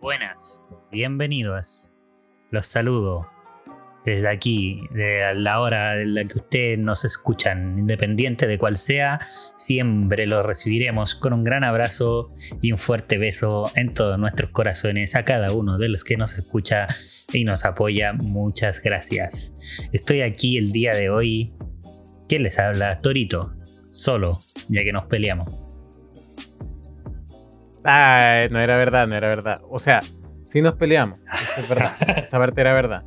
Buenas, bienvenidos. Los saludo desde aquí, de la hora en la que ustedes nos escuchan, independiente de cual sea, siempre los recibiremos con un gran abrazo y un fuerte beso en todos nuestros corazones a cada uno de los que nos escucha y nos apoya. Muchas gracias. Estoy aquí el día de hoy. ¿Quién les habla? Torito, solo, ya que nos peleamos. Ah, no era verdad, no era verdad. O sea, sí nos peleamos. Eso es verdad. Esa parte era verdad.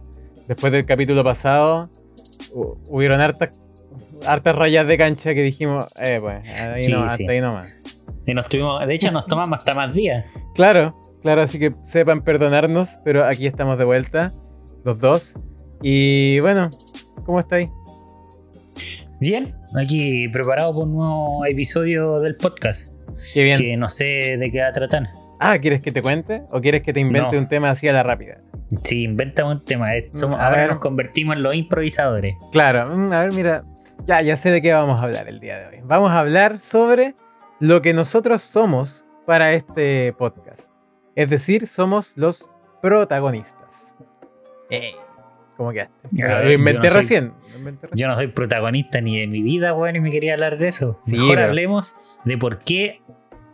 Después del capítulo pasado, hu- hubieron hartas, hartas rayas de cancha que dijimos, eh, pues, ahí Sí, no, sí. hasta ahí nomás. Y nos tuvimos, de hecho, nos tomamos hasta más días. Claro, claro, así que sepan perdonarnos, pero aquí estamos de vuelta, los dos. Y bueno, ¿cómo estáis? Bien, aquí preparado para un nuevo episodio del podcast. Qué bien. Que no sé de qué va a tratar. Ah, ¿quieres que te cuente? ¿O quieres que te invente No. un tema así a la rápida? Sí, inventamos un tema. eh, somos- A ahora ver. nos convertimos en los improvisadores. Claro, mm, a ver, mira, ya, ya sé de qué vamos a hablar el día de hoy. Vamos a hablar sobre lo que nosotros somos para este podcast. Es decir, somos los protagonistas. Ey, ¿Cómo quedaste? Ver, lo inventé no recién. lo inventé recién. Yo no soy protagonista ni de mi vida, weón, y me quería hablar de eso. Sí, Mejor pero- hablemos de por qué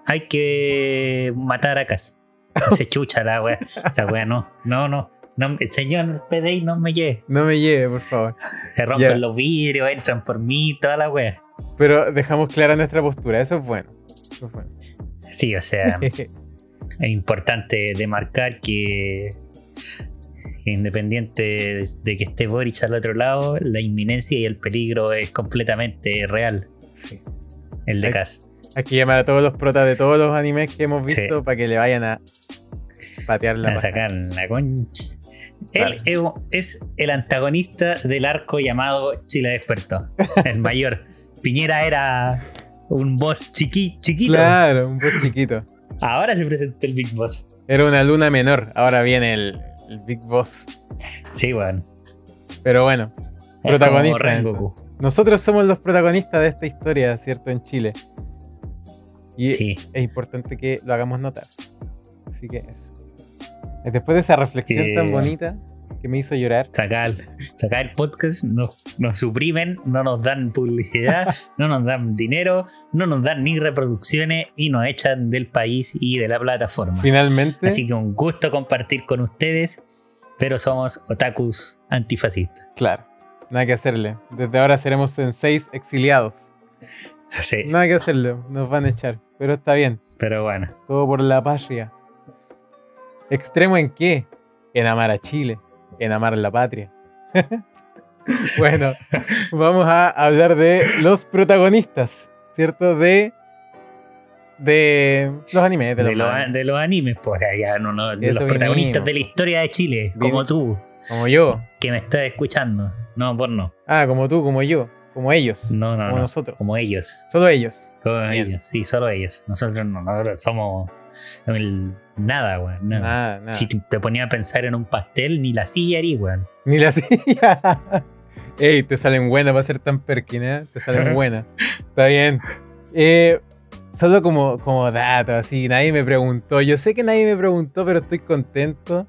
hay que matar a Cas. Se chucha la weá. Esa weá no. No, no. no el señor PDI no me lleve. No me lleve, por favor. Se rompen Ya. los vidrios, entran por mí, toda la weá. Pero dejamos clara nuestra postura, eso es bueno. Eso es bueno. Sí, o sea, es importante demarcar que independiente de, de que esté Boris al otro lado, la inminencia y el peligro es completamente real. sí. El de Hay- Cas. Hay que llamar a todos los protas de todos los animes que hemos Sí. visto para que le vayan a patear la a sacar la concha. Él es- es el antagonista del arco llamado Chile Despertó. El mayor. Piñera era un boss chiqui, chiquito. Claro, un poco chiquito. Ahora se presentó el Big Boss. Era una luna menor, ahora viene el, el Big Boss. Sí, bueno. Pero bueno, Es Protagonista, nosotros somos los protagonistas de esta historia, ¿cierto? En Chile. Y Sí. es importante que lo hagamos notar. Así que eso. Después de esa reflexión tan bonita que me hizo llorar, Sacar, sacar el podcast, nos, nos suprimen, no nos dan publicidad, no nos dan dinero, no nos dan ni reproducciones y nos echan del país y de la plataforma. finalmente, Así que un gusto compartir con ustedes, pero somos otakus antifascistas. claro, nada que hacerle. Desde ahora seremos senseis exiliados. Sí, Nada que hacerle, nos van a echar. Pero está bien, pero bueno. todo por la patria. ¿Extremo en qué? En amar a Chile, en amar la patria. bueno, vamos a hablar de los protagonistas, ¿cierto? De, de los animes, de De, los mangas. de los animes, pues, o sea, ya no, no, de los protagonistas vinimos. de la historia de Chile, Vin- como tú, Como yo. que me estás escuchando. No, por no. Ah, como tú, como yo, como ellos. No, no, como no. nosotros. Como ellos. Solo ellos. Como Bien. ellos, sí, solo ellos. Nosotros no, nosotros somos el- nada, weón. Nada. Nada, nada. Si te ponía a pensar en un pastel, ni la silla haría, weón. Ni la silla. Ey, te salen buenas para ser tan perkin, ¿eh? Te salen buenas. Está bien. Eh, solo como, como dato, así, nadie me preguntó. Yo sé que nadie me preguntó, pero estoy contento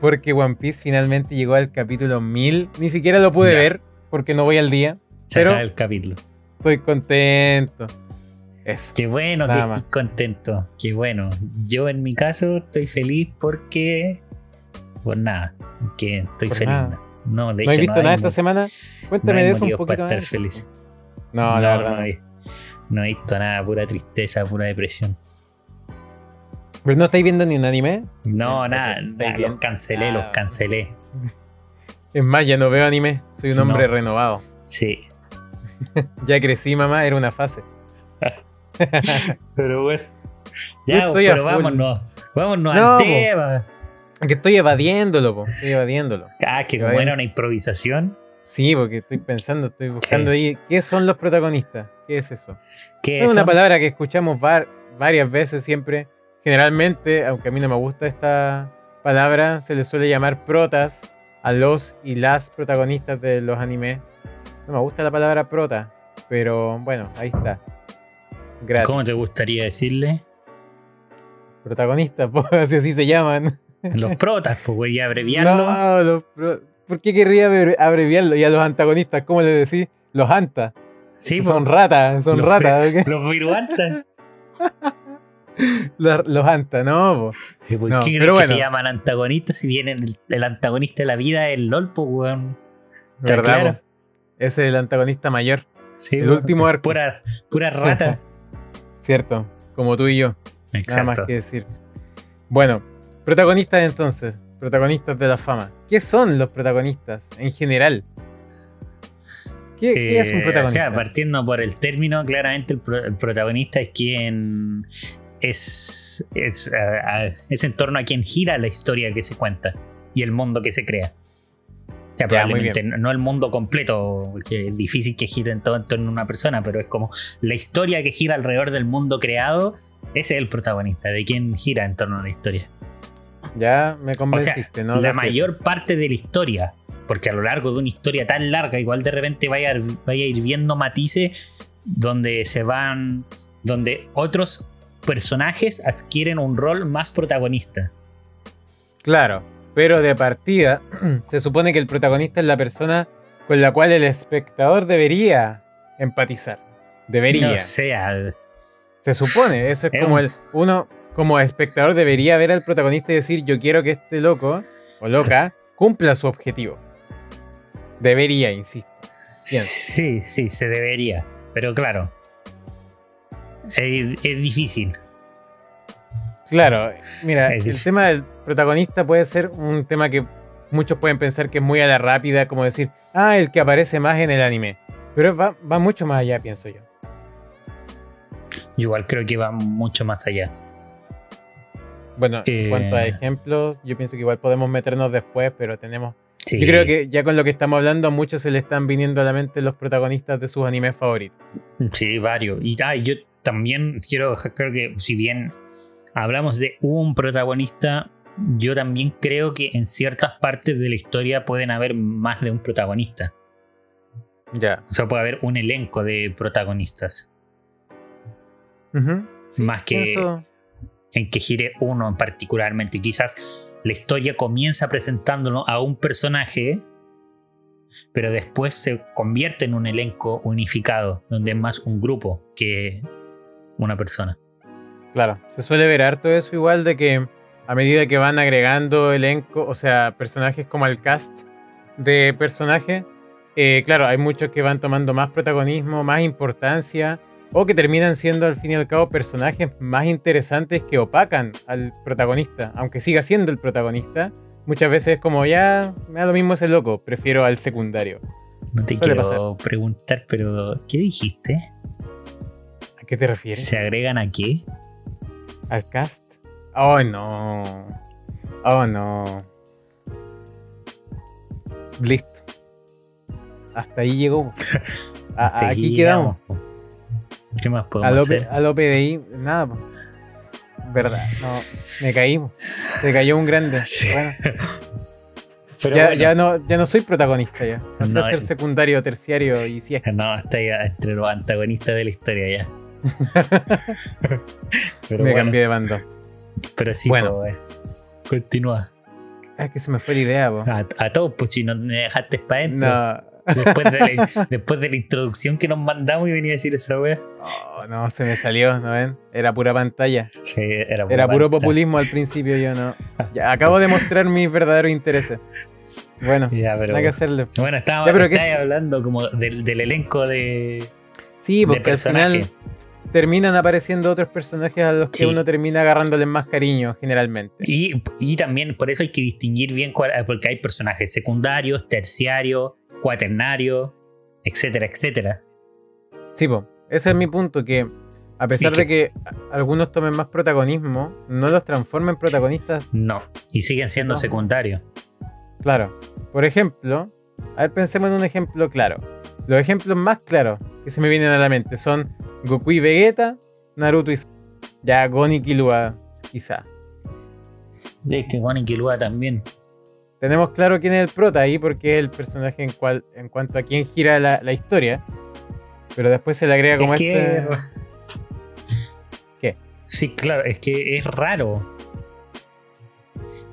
porque One Piece finalmente llegó al capítulo 1000. Ni siquiera lo pude Ya. ver porque no voy al día. Se Pero- el capítulo. Estoy contento. Eso. Qué bueno que más. estés contento. Qué bueno. Yo en mi caso estoy feliz porque. Por nada. Que estoy Por feliz. nada. No, de ¿No he visto hay nada esta semana? no Cuéntame hay de eso un poquito para más. estar feliz. No, la verdad. No, he, no he visto nada, pura tristeza, pura depresión. ¿Pero no estáis viendo ni un anime? No, nada, los cancelé, Ah. los cancelé. Es más, ya no veo anime. Soy un No. hombre renovado. Sí. Ya crecí, mamá. Era una fase. Pero bueno. Ya, estoy pero vámonos. Vámonos No, al tema. Que estoy evadiéndolo, po. Estoy evadiéndolo. Ah, que como era una improvisación. Sí, porque estoy pensando, estoy buscando ahí. ¿Qué son los protagonistas? ¿Qué es eso? ¿Qué Es una palabra que escuchamos var- varias veces siempre. Generalmente, aunque a mí no me gusta esta palabra, se le suele llamar protas a los y las protagonistas de los animes. No me gusta la palabra prota, pero bueno, ahí está. Gratis. ¿Cómo te gustaría decirle? Protagonistas, así, así se llaman. Los protas, pues, güey, abreviarlo. No, los pro- ¿por qué querría abre- abreviarlo? Y a los antagonistas, ¿cómo le decís? Los anta. sí, son ratas, son ratas. Los viruantas. Los, los anta, no, po. ¿Por No, qué pero que se llaman antagonistas si bien el, el antagonista de la vida es el LOL, weón? Está ¿Verdad? claro. po? Ese es el antagonista mayor, Sí, el último arco. Pura, pura rata. Cierto, como tú y yo. Nada más Exacto. que decir. Bueno, protagonistas entonces, protagonistas de la fama. ¿Qué son los protagonistas en general? ¿Qué, qué es un Eh, protagonista? O sea, partiendo por el término, claramente el, pro- el protagonista es quien es, es, es en torno a quien gira la historia que se cuenta y el mundo que se crea. Sea, probablemente no el mundo completo, que es difícil que gire en todo en torno a una persona, pero es como la historia que gira alrededor del mundo creado, ese es el protagonista, de quien gira en torno a la historia. ya me O sea, convenciste, ¿no? la mayor parte de la historia. Porque a lo largo de una historia tan larga, igual de repente vaya, vaya a ir viendo matices donde se van. donde otros personajes adquieren un rol más protagonista. Claro, pero de partida se supone que el protagonista es la persona con la cual el espectador debería empatizar. Debería. O sea, Se supone, eso es Es como un- el uno como espectador debería ver al protagonista y decir, "Yo quiero que este loco o loca cumpla su objetivo." Debería, insisto. Sí, sí, se debería. Pero claro, es, es difícil. Claro, mira, el tema del protagonista puede ser un tema que muchos pueden pensar que es muy a la rápida, como decir, ah, el que aparece más en el anime. Pero va, va mucho más allá, pienso yo. Igual creo que va mucho más allá. Bueno, en Eh. cuanto a ejemplos, yo pienso que igual podemos meternos después, pero tenemos... Sí. Yo creo que ya con lo que estamos hablando, a muchos se le están viniendo a la mente los protagonistas de sus animes favoritos. Sí, varios. Y ah, yo también quiero dejar claro que si bien hablamos de un protagonista, yo también creo que en ciertas partes de la historia pueden haber más de un protagonista. Ya. O sea, puede haber un elenco de protagonistas. Sí, Más que- En que gire uno en particularmente. Quizás la historia comienza presentándolo a un personaje, pero después se convierte en un elenco unificado, donde es más un grupo que una persona. Claro, se suele ver harto eso igual de que a medida que van agregando elenco, o sea, personajes como al cast de personajes, eh, claro, hay muchos que van tomando más protagonismo, más importancia, o que terminan siendo al fin y al cabo personajes más interesantes que opacan al protagonista, aunque siga siendo el protagonista. Muchas veces es como ya, me da lo mismo ese loco, prefiero al secundario. No te Suele quiero pasar. preguntar, pero ¿qué dijiste? ¿A qué te refieres? ¿Se agregan a qué? ¿Al cast? Oh, no. Oh, no. Listo. Hasta ahí llegó. A- Hasta aquí quedamos. ¿Qué más A podemos lo, hacer? a lo PDI, nada. po. Verdad, no. Me caí. po. Se cayó un grande. Sí. Bueno, Pero ya, bueno, ya no, ya no soy protagonista ya. Pasé a No, ser secundario, terciario y si es que No, está ya entre los antagonistas de la historia ya. Pero me bueno, cambié de bando. pero sí, Bueno. po, eh. continúa. Es que se me fue la idea, po. A, a todos, pues si no me dejaste para adentro. No. Después, de la, después de la introducción que nos mandamos y venía a decir esa wea. Oh, no, se me salió, ¿no ven? Era pura pantalla. Sí, era Era puro populismo al principio, yo no. Ya, acabo de mostrar mis verdaderos intereses. Bueno, Ya, pero. nada que hacerle. Bueno, estábamos Ya, pero ¿qué- estáis hablando como del, del elenco de, Sí, de porque al final. Terminan apareciendo otros personajes a los que uno termina agarrándoles más cariño, generalmente. Y, y también por eso hay que distinguir bien cuál- porque hay personajes secundarios, terciarios, cuaternarios, etcétera, etcétera. Sí, po. ese es mi punto, que a pesar de que algunos tomen más protagonismo, no los transforma en protagonistas, No, y siguen siendo No. secundarios. claro. Por ejemplo, a ver, pensemos en un ejemplo claro. Los ejemplos más claros que se me vienen a la mente son Goku y Vegeta, Naruto y ya Gon y Killua, quizá. Y es que Gon y Killua también. Tenemos claro quién es el prota ahí porque es el personaje en, cual, en cuanto a quién gira la, la historia. Pero después se le agrega como es que. este. ¿Qué? Sí, claro, es que es raro.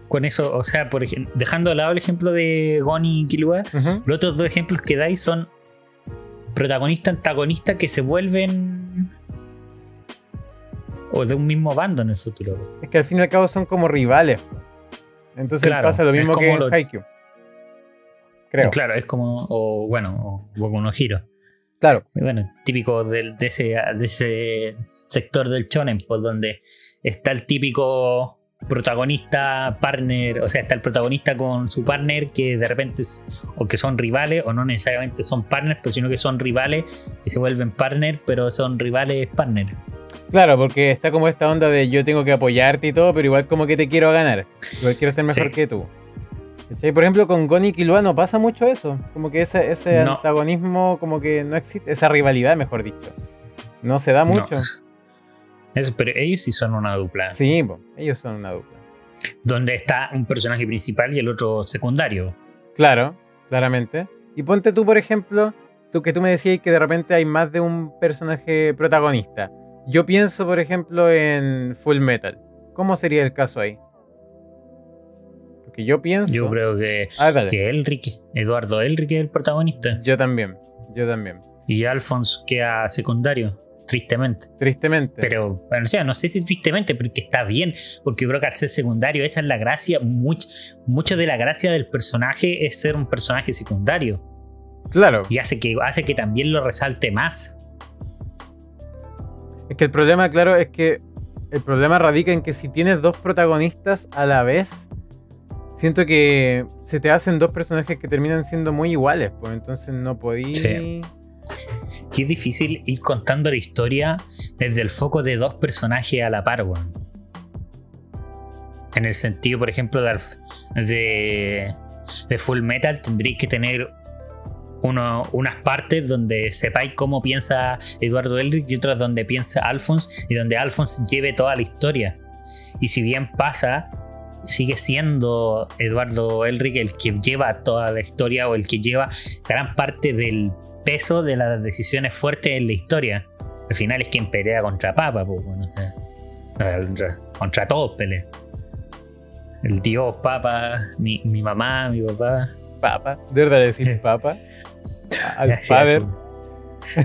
con eso, o sea, por ejemplo, dejando de lado el ejemplo de Goni y Killua, los otros dos ejemplos que dais son protagonista antagonista que se vuelven o de un mismo bando en el futuro. Es que al fin y al cabo son como rivales. Entonces Claro, pasa lo mismo que en lo- Haikyuu. Creo. Claro, es como o bueno, o Boku no Hero. Claro. Y bueno, típico del- de, ese, de ese sector del shonen, pues donde está el típico protagonista partner, o sea, está el protagonista con su partner que de repente es- o que son rivales o no necesariamente son partners, pero sino que son rivales y se vuelven partner, pero son rivales partner. Claro, porque está como esta onda de yo tengo que apoyarte y todo, pero igual como que te quiero ganar. Igual quiero ser mejor Sí. que tú. ¿Cachai? Por ejemplo, con Gon y Killua no pasa mucho eso. Como que ese, ese No. antagonismo como que no existe. Esa rivalidad, mejor dicho. No se da mucho. No. Eso, pero ellos sí son una dupla. Sí, po, ellos son una dupla. Donde está un personaje principal y el otro secundario. Claro, claramente. Y ponte tú, por ejemplo, tú que tú me decías que de repente hay más de un personaje protagonista. Yo pienso, por ejemplo, en Full Metal. ¿Cómo sería el caso ahí? Porque yo pienso. Yo creo que, Ah, que Eduardo Elric es el protagonista. Yo también. Yo también. Y Alphonse queda secundario, tristemente. Tristemente. Pero, bueno, o sea, no sé si tristemente, pero que está bien, porque yo creo que al ser secundario, esa es la gracia, much- mucho de la gracia del personaje es ser un personaje secundario. claro. Y hace que, hace que también lo resalte más. Es que el problema, claro, es que el problema radica en que si tienes dos protagonistas a la vez, siento que se te hacen dos personajes que terminan siendo muy iguales, pues entonces no podí. Sí. Que es difícil ir contando la historia desde el foco de dos personajes a la par, weón. En el sentido, por ejemplo, de, Full Metal, tendréis que tener unas partes donde sepáis cómo piensa Eduardo Elric y otras donde piensa Alphonse y donde Alphonse lleve toda la historia. Y si bien pasa, sigue siendo Eduardo Elric el que lleva toda la historia o el que lleva gran parte del peso de las decisiones fuertes en la historia. Al final es quien pelea contra Papa, pues, bueno, o sea, contra, contra todos pelea. El dios Papa, mi, mi mamá, mi papá. Papa. De verdad decir papa. Al padre.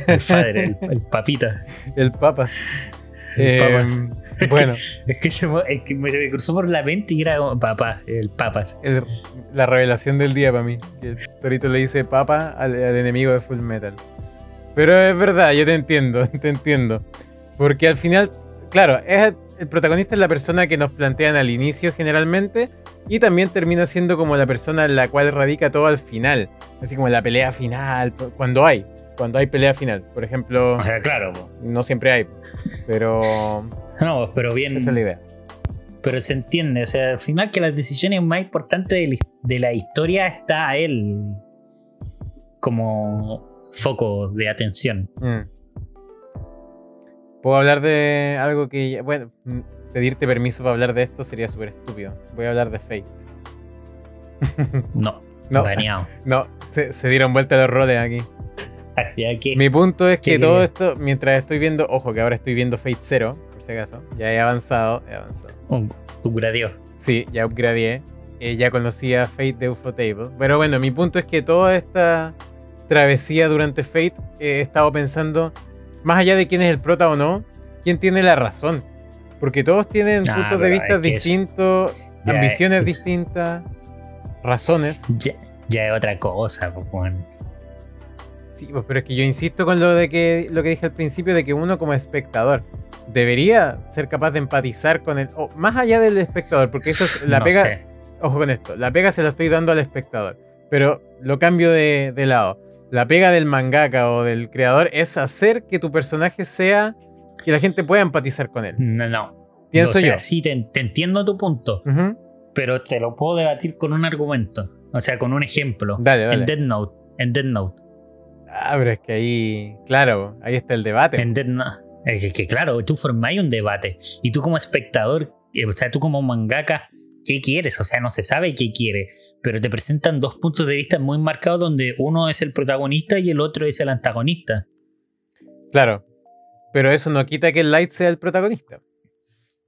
El padre, el, el papita. el papas. El Eh, papas. bueno, Es que, se, es que me, me cruzó por la mente y era como papá, el papas. el- la revelación del día para mí. Que Torito le dice papa al, al enemigo de Full Metal. Pero es verdad, yo te entiendo, te entiendo. Porque al final, claro, es el, el protagonista es la persona que nos plantean al inicio generalmente. Y también termina siendo como la persona en la cual radica todo al final. Así como la pelea final, cuando hay. Cuando hay pelea final. Por ejemplo, O sea, claro, po. no siempre hay. Pero no, pero bien. esa es la idea. Pero se entiende, o sea, al final que las decisiones más importantes de la, historia está a él como foco de atención. Mm. Puedo hablar de algo que. Bueno, mm, pedirte permiso para hablar de esto sería súper estúpido. Voy a hablar de Fate. No, No, no, se, se dieron vuelta los roles aquí. Ya que- Mi punto es que todo esto, mientras estoy viendo, ojo que ahora estoy viendo Fate 0, por si acaso, ya he avanzado, he avanzado. un, gradio. Sí, ya upgradeé. Eh, ya conocía Fate de Ufotable. Pero bueno, mi punto es que toda esta travesía durante Fate eh, he estado pensando, más allá de quién es el prota o no, quién tiene la razón. Porque todos tienen Ah, puntos de vista distintos, ambiciones es- distintas, razones. Ya, ya es otra cosa, pues. Sí, pues, pero es que yo insisto con lo de que lo que dije al principio de que uno como espectador debería ser capaz de empatizar con el o más allá del espectador, porque eso es la No pega. sé. Ojo con esto, la pega se la estoy dando al espectador, pero lo cambio de, de lado. La pega del mangaka o del creador es hacer que tu personaje sea que la gente pueda empatizar con él. No, no. Pienso O sea, yo. Sí, te, te entiendo tu punto, Ujú. pero te lo puedo debatir con un argumento. O sea, con un ejemplo. Dale, En dale. Dead Note. En Dead Note. Ah, pero es que ahí, claro, ahí está el debate. Note. Es que, que claro, tú formáis un debate. Y tú como espectador, eh, o sea, tú como mangaka, ¿qué quieres? O sea, no se sabe qué quiere. Pero te presentan dos puntos de vista muy marcados donde uno es el protagonista y el otro es el antagonista. Claro. Pero eso no quita que el Light sea el protagonista.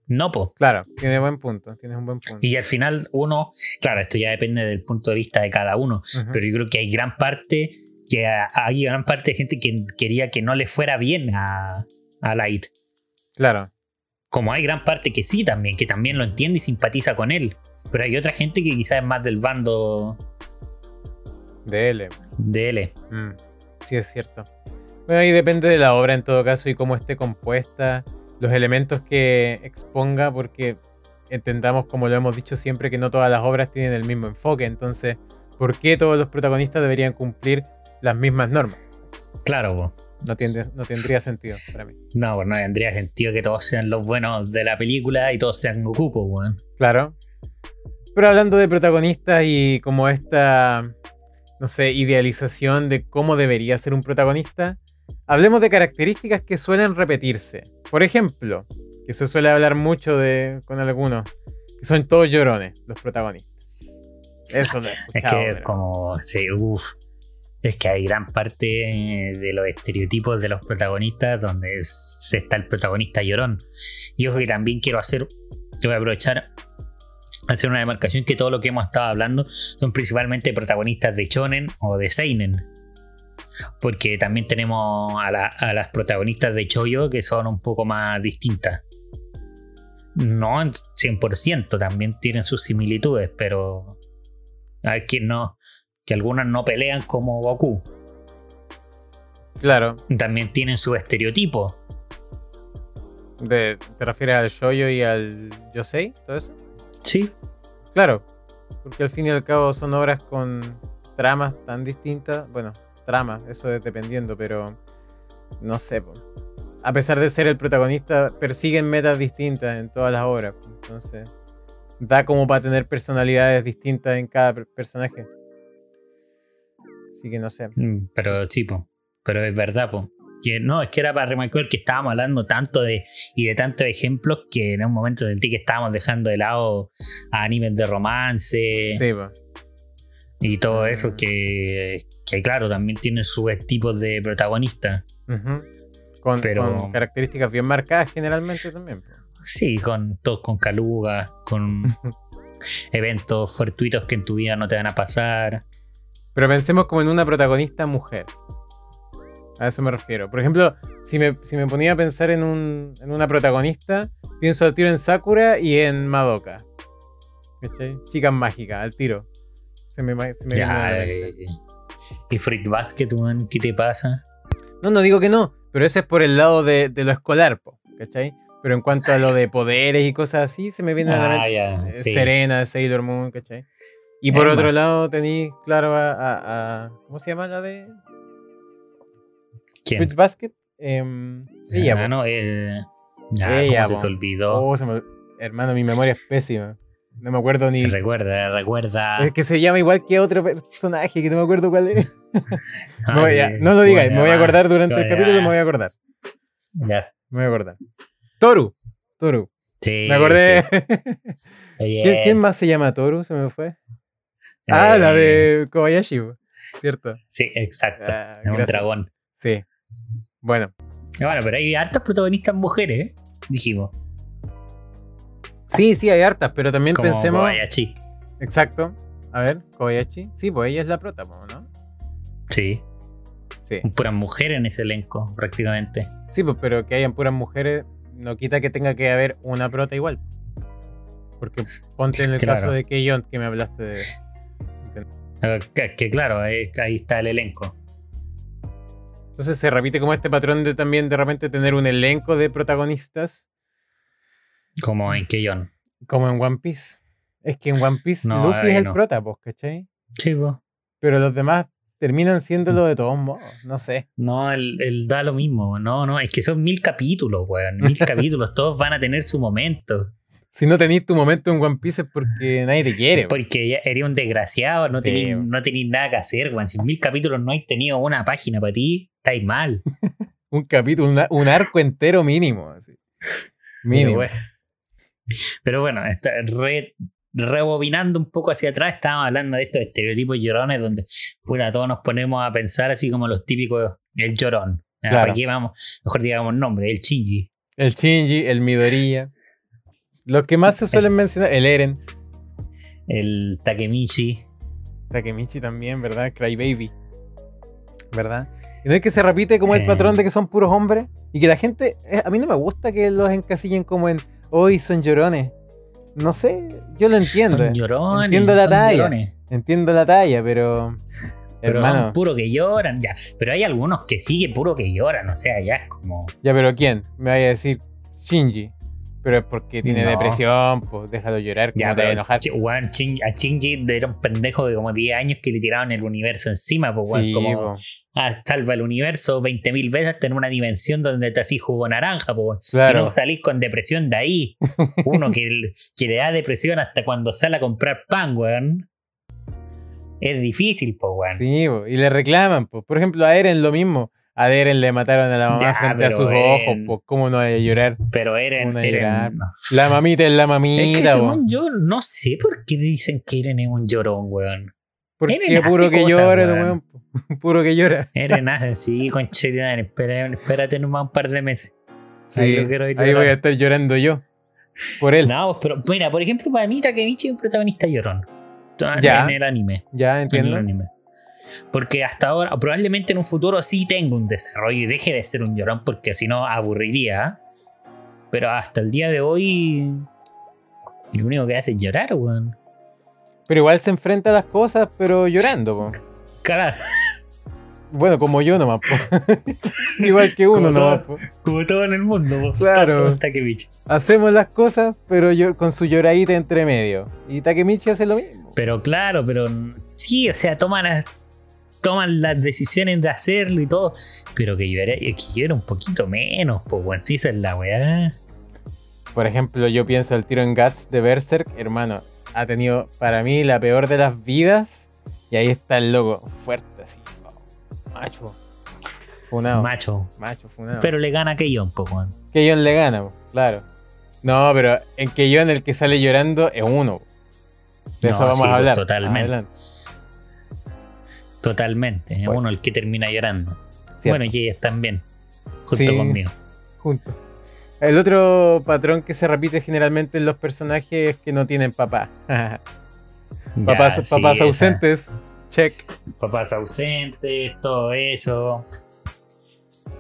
No, po. Claro, tiene buen punto, tienes un buen punto. Y al final uno, claro, esto ya depende del punto de vista de cada uno, pero yo creo que hay gran parte, que hay gran parte de gente que quería que no le fuera bien a, a Light. Claro, Como hay gran parte que sí también, que también lo entiende y simpatiza con él. Pero hay otra gente que quizás es más del bando de L. de él. Mm, sí, es cierto. Bueno, ahí depende de la obra en todo caso y cómo esté compuesta, los elementos que exponga, porque entendamos, como lo hemos dicho siempre, que no todas las obras tienen el mismo enfoque. Entonces, ¿por qué todos los protagonistas deberían cumplir las mismas normas? Claro, po. No, tiende- no tendría sentido para mí. no, pues no tendría sentido que todos sean los buenos de la película y todos sean Goku, po, weón. Claro. Pero hablando de protagonistas y como esta, no sé, idealización de cómo debería ser un protagonista, hablemos de características que suelen repetirse. Por ejemplo, que se suele hablar mucho de con algunos, que son todos llorones, los protagonistas. Eso lo he Es que pero- como, sí, uff. Es que hay gran parte de los estereotipos de los protagonistas donde es- está el protagonista llorón. Y ojo que también quiero hacer, voy a aprovechar, hacer una demarcación que todo lo que hemos estado hablando son principalmente protagonistas de Shonen o de Seinen. Porque también tenemos a, la- a las protagonistas de Choyo que son un poco más distintas. No en 100%, también tienen sus similitudes, pero hay que no que algunas no pelean como Goku. Claro, También tienen su estereotipo. de- ¿te refieres al Shoyo y al Yosei? ¿Todo eso? Sí. Claro, porque al fin y al cabo son obras con tramas tan distintas. Bueno, tramas, eso es dependiendo, pero no sé. A pesar de ser el protagonista, persiguen metas distintas en todas las obras. Entonces, da como para tener personalidades distintas en cada per- personaje. Así que no sé. Mm, Pero sí, po. Pero es verdad, po. Que no, es que era para remarcar que estábamos hablando tanto de y de tantos ejemplos que en un momento sentí que estábamos dejando de lado a animes de romance Sí, po. y todo Mm. eso que, que claro, también tienen sus tipos de protagonistas. Con, Pero- con características bien marcadas generalmente también. Sí, con todos con calugas, con eventos fortuitos que en tu vida no te van a pasar. Pero pensemos como en una protagonista mujer. A eso me refiero. Por ejemplo, si me, si me ponía a pensar en, un, en una protagonista, pienso al tiro en Sakura y en Madoka. ¿Cachai? Chicas mágicas, al tiro. Se me, se me viene a la Ya, mente. eh, y Fruit Basket, weón, ¿qué te pasa? No, no digo que no, pero ese es por el lado de, de lo escolar, po, ¿cachai? Pero en cuanto a lo de poderes y cosas así, se me viene a la Ah, mente ya, eh, sí. Serena de Sailor Moon, ¿cachai? Y por otro más. lado tenéis, claro, a, a- a- ¿Cómo se llama la de ¿Quién? Fruits Basket? Em, ella, Ah, po. no, eh, ya, Ella, ¿cómo se te olvidó? Oh, se me- Hermano, mi memoria es pésima. No me acuerdo ni. Recuerda, recuerda. Es que se llama igual que otro personaje que no me acuerdo cuál es. Ah, no lo digáis, me voy a acordar durante el capítulo, me voy a acordar. Ya. Me voy a acordar. Toru. Toru. Sí, Me acordé. sí. ¿Quién, quién más se llama Toru? Se me fue. Ah, Eh, la de Kobayashi, po. ¿cierto? Sí, exacto. Ah, es un dragón. Sí. Bueno, Bueno, pero hay hartas protagonistas mujeres, ¿eh? dijimos. sí, sí, hay hartas, pero también Como pensemos. Kobayashi. Exacto. A ver, Kobayashi. Sí, pues ella es la prota, ¿no? Sí, Sí. puras mujeres en ese elenco, prácticamente. Sí, pues, pero que hayan puras mujeres no quita que tenga que haber una prota igual. Porque ponte en el Claro. caso de Keyon que me hablaste de. Eh, Que, que claro, ahí, ahí está el elenco. Entonces se repite como este patrón de también de repente tener un elenco de protagonistas Como en Keyon. como en One Piece. Es que en One Piece No, Luffy es el no. prota, pues, ¿cachai? Sí, po. Pero los demás terminan siéndolo de todos modos. No sé. No, él, él da lo mismo. No, no, es que son mil capítulos, weón. Mil capítulos, todos van a tener su momento. Si no tenéis tu momento en One Piece es porque nadie te quiere. Porque eres un desgraciado, no Sí, weón. no nada que hacer, weón. Si en mil capítulos no hay tenido una página para ti, estáis mal. Un capítulo, una- un arco entero mínimo. así. Mínimo. Pero bueno, Pero bueno, está re- rebobinando un poco hacia atrás, estábamos hablando de estos estereotipos llorones donde puta, todos nos ponemos a pensar así como los típicos, el llorón. Ah. Mejor digamos nombre, el Shinji. El Shinji, el Midoriya. Los que más se suelen mencionar, el Eren, El Takemichi. Takemichi también, ¿verdad? Crybaby. ¿Verdad? Y no es que se repite como el Eh. patrón de que son puros hombres y que la gente, eh, a mí no me gusta que los encasillen como en, hoy son llorones. No sé, yo lo entiendo. Son llorones. Entiendo la talla. llorones. Entiendo la talla, pero... Pero hermano, son puro que lloran, ya. Pero hay algunos que sigue puro que lloran, o sea, ya es como. ya, pero ¿quién? Me vaya a decir Shinji. Pero es porque tiene No. depresión, pues déjalo llorar, como te enojar. A Shinji era un pendejo de como 10 años que le tiraban el universo encima, pues, weón, Sí, como, po. ah, salva el universo 20.000 veces hasta en una dimensión donde te así jugo naranja, pues, weón. Claro. Si no salís con depresión de ahí, uno que, le da depresión hasta cuando sale a comprar pan, weón. Es difícil, pues, weón. Sí, po, y le reclaman, pues. Por ejemplo, a Eren lo mismo. A Eren le mataron a la mamá Ya, frente a sus Eren- ojos, pues. ¿Cómo no hay a llorar? Pero Eren, no. La mamita es la Es que mamita, según yo no sé por qué dicen que Eren es un llorón, weón. Porque Eren puro que llora, weón. Puro que llora. Eren hace así, con espérate, espérate nomás un par de meses. Sí, Ahí voy a estar llorando yo. Por él. No, pero mira, por ejemplo, para mí Takemichi es un protagonista llorón. Ya. En el anime. Ya En el entiendo. anime. Porque hasta ahora, probablemente en un futuro sí tenga un desarrollo y deje de ser un llorón, porque si no aburriría. Pero hasta el día de hoy. Lo único que hace es llorar, weón. Pero igual se enfrenta a las cosas, pero llorando, po. Cara, Bueno, como yo nomás, igual que uno Como nomás, todo. como todo en el mundo, po. Claro. Takemichi. Hacemos las cosas, pero yo, con su lloradita entre medio. Y Takemichi hace lo mismo. Pero claro, pero sí, o sea, toman las, toman las decisiones de hacerlo y todo. Pero que yo era, que yo era un poquito menos, pues bueno, sí, esa es la weá. Por ejemplo, yo pienso el tiro en Guts de Berserk, hermano, ha tenido para mí la peor de las vidas. Y ahí está el loco, fuerte así. oh, macho. Funado. Macho. macho, funado. Pero le gana a Keyon, pues weón. Keyon le gana, po, claro. No, pero en Keyon el que sale llorando es uno. De No, eso vamos sí, a hablar. totalmente. Adelante. Totalmente. Es uno el que termina llorando. Cierto, Bueno, y ellas también. Junto Sí. conmigo. juntos. El otro patrón que se repite generalmente en los personajes es que no tienen papá. papás Ya, sí, papás ausentes. Check. Papás ausentes, todo eso.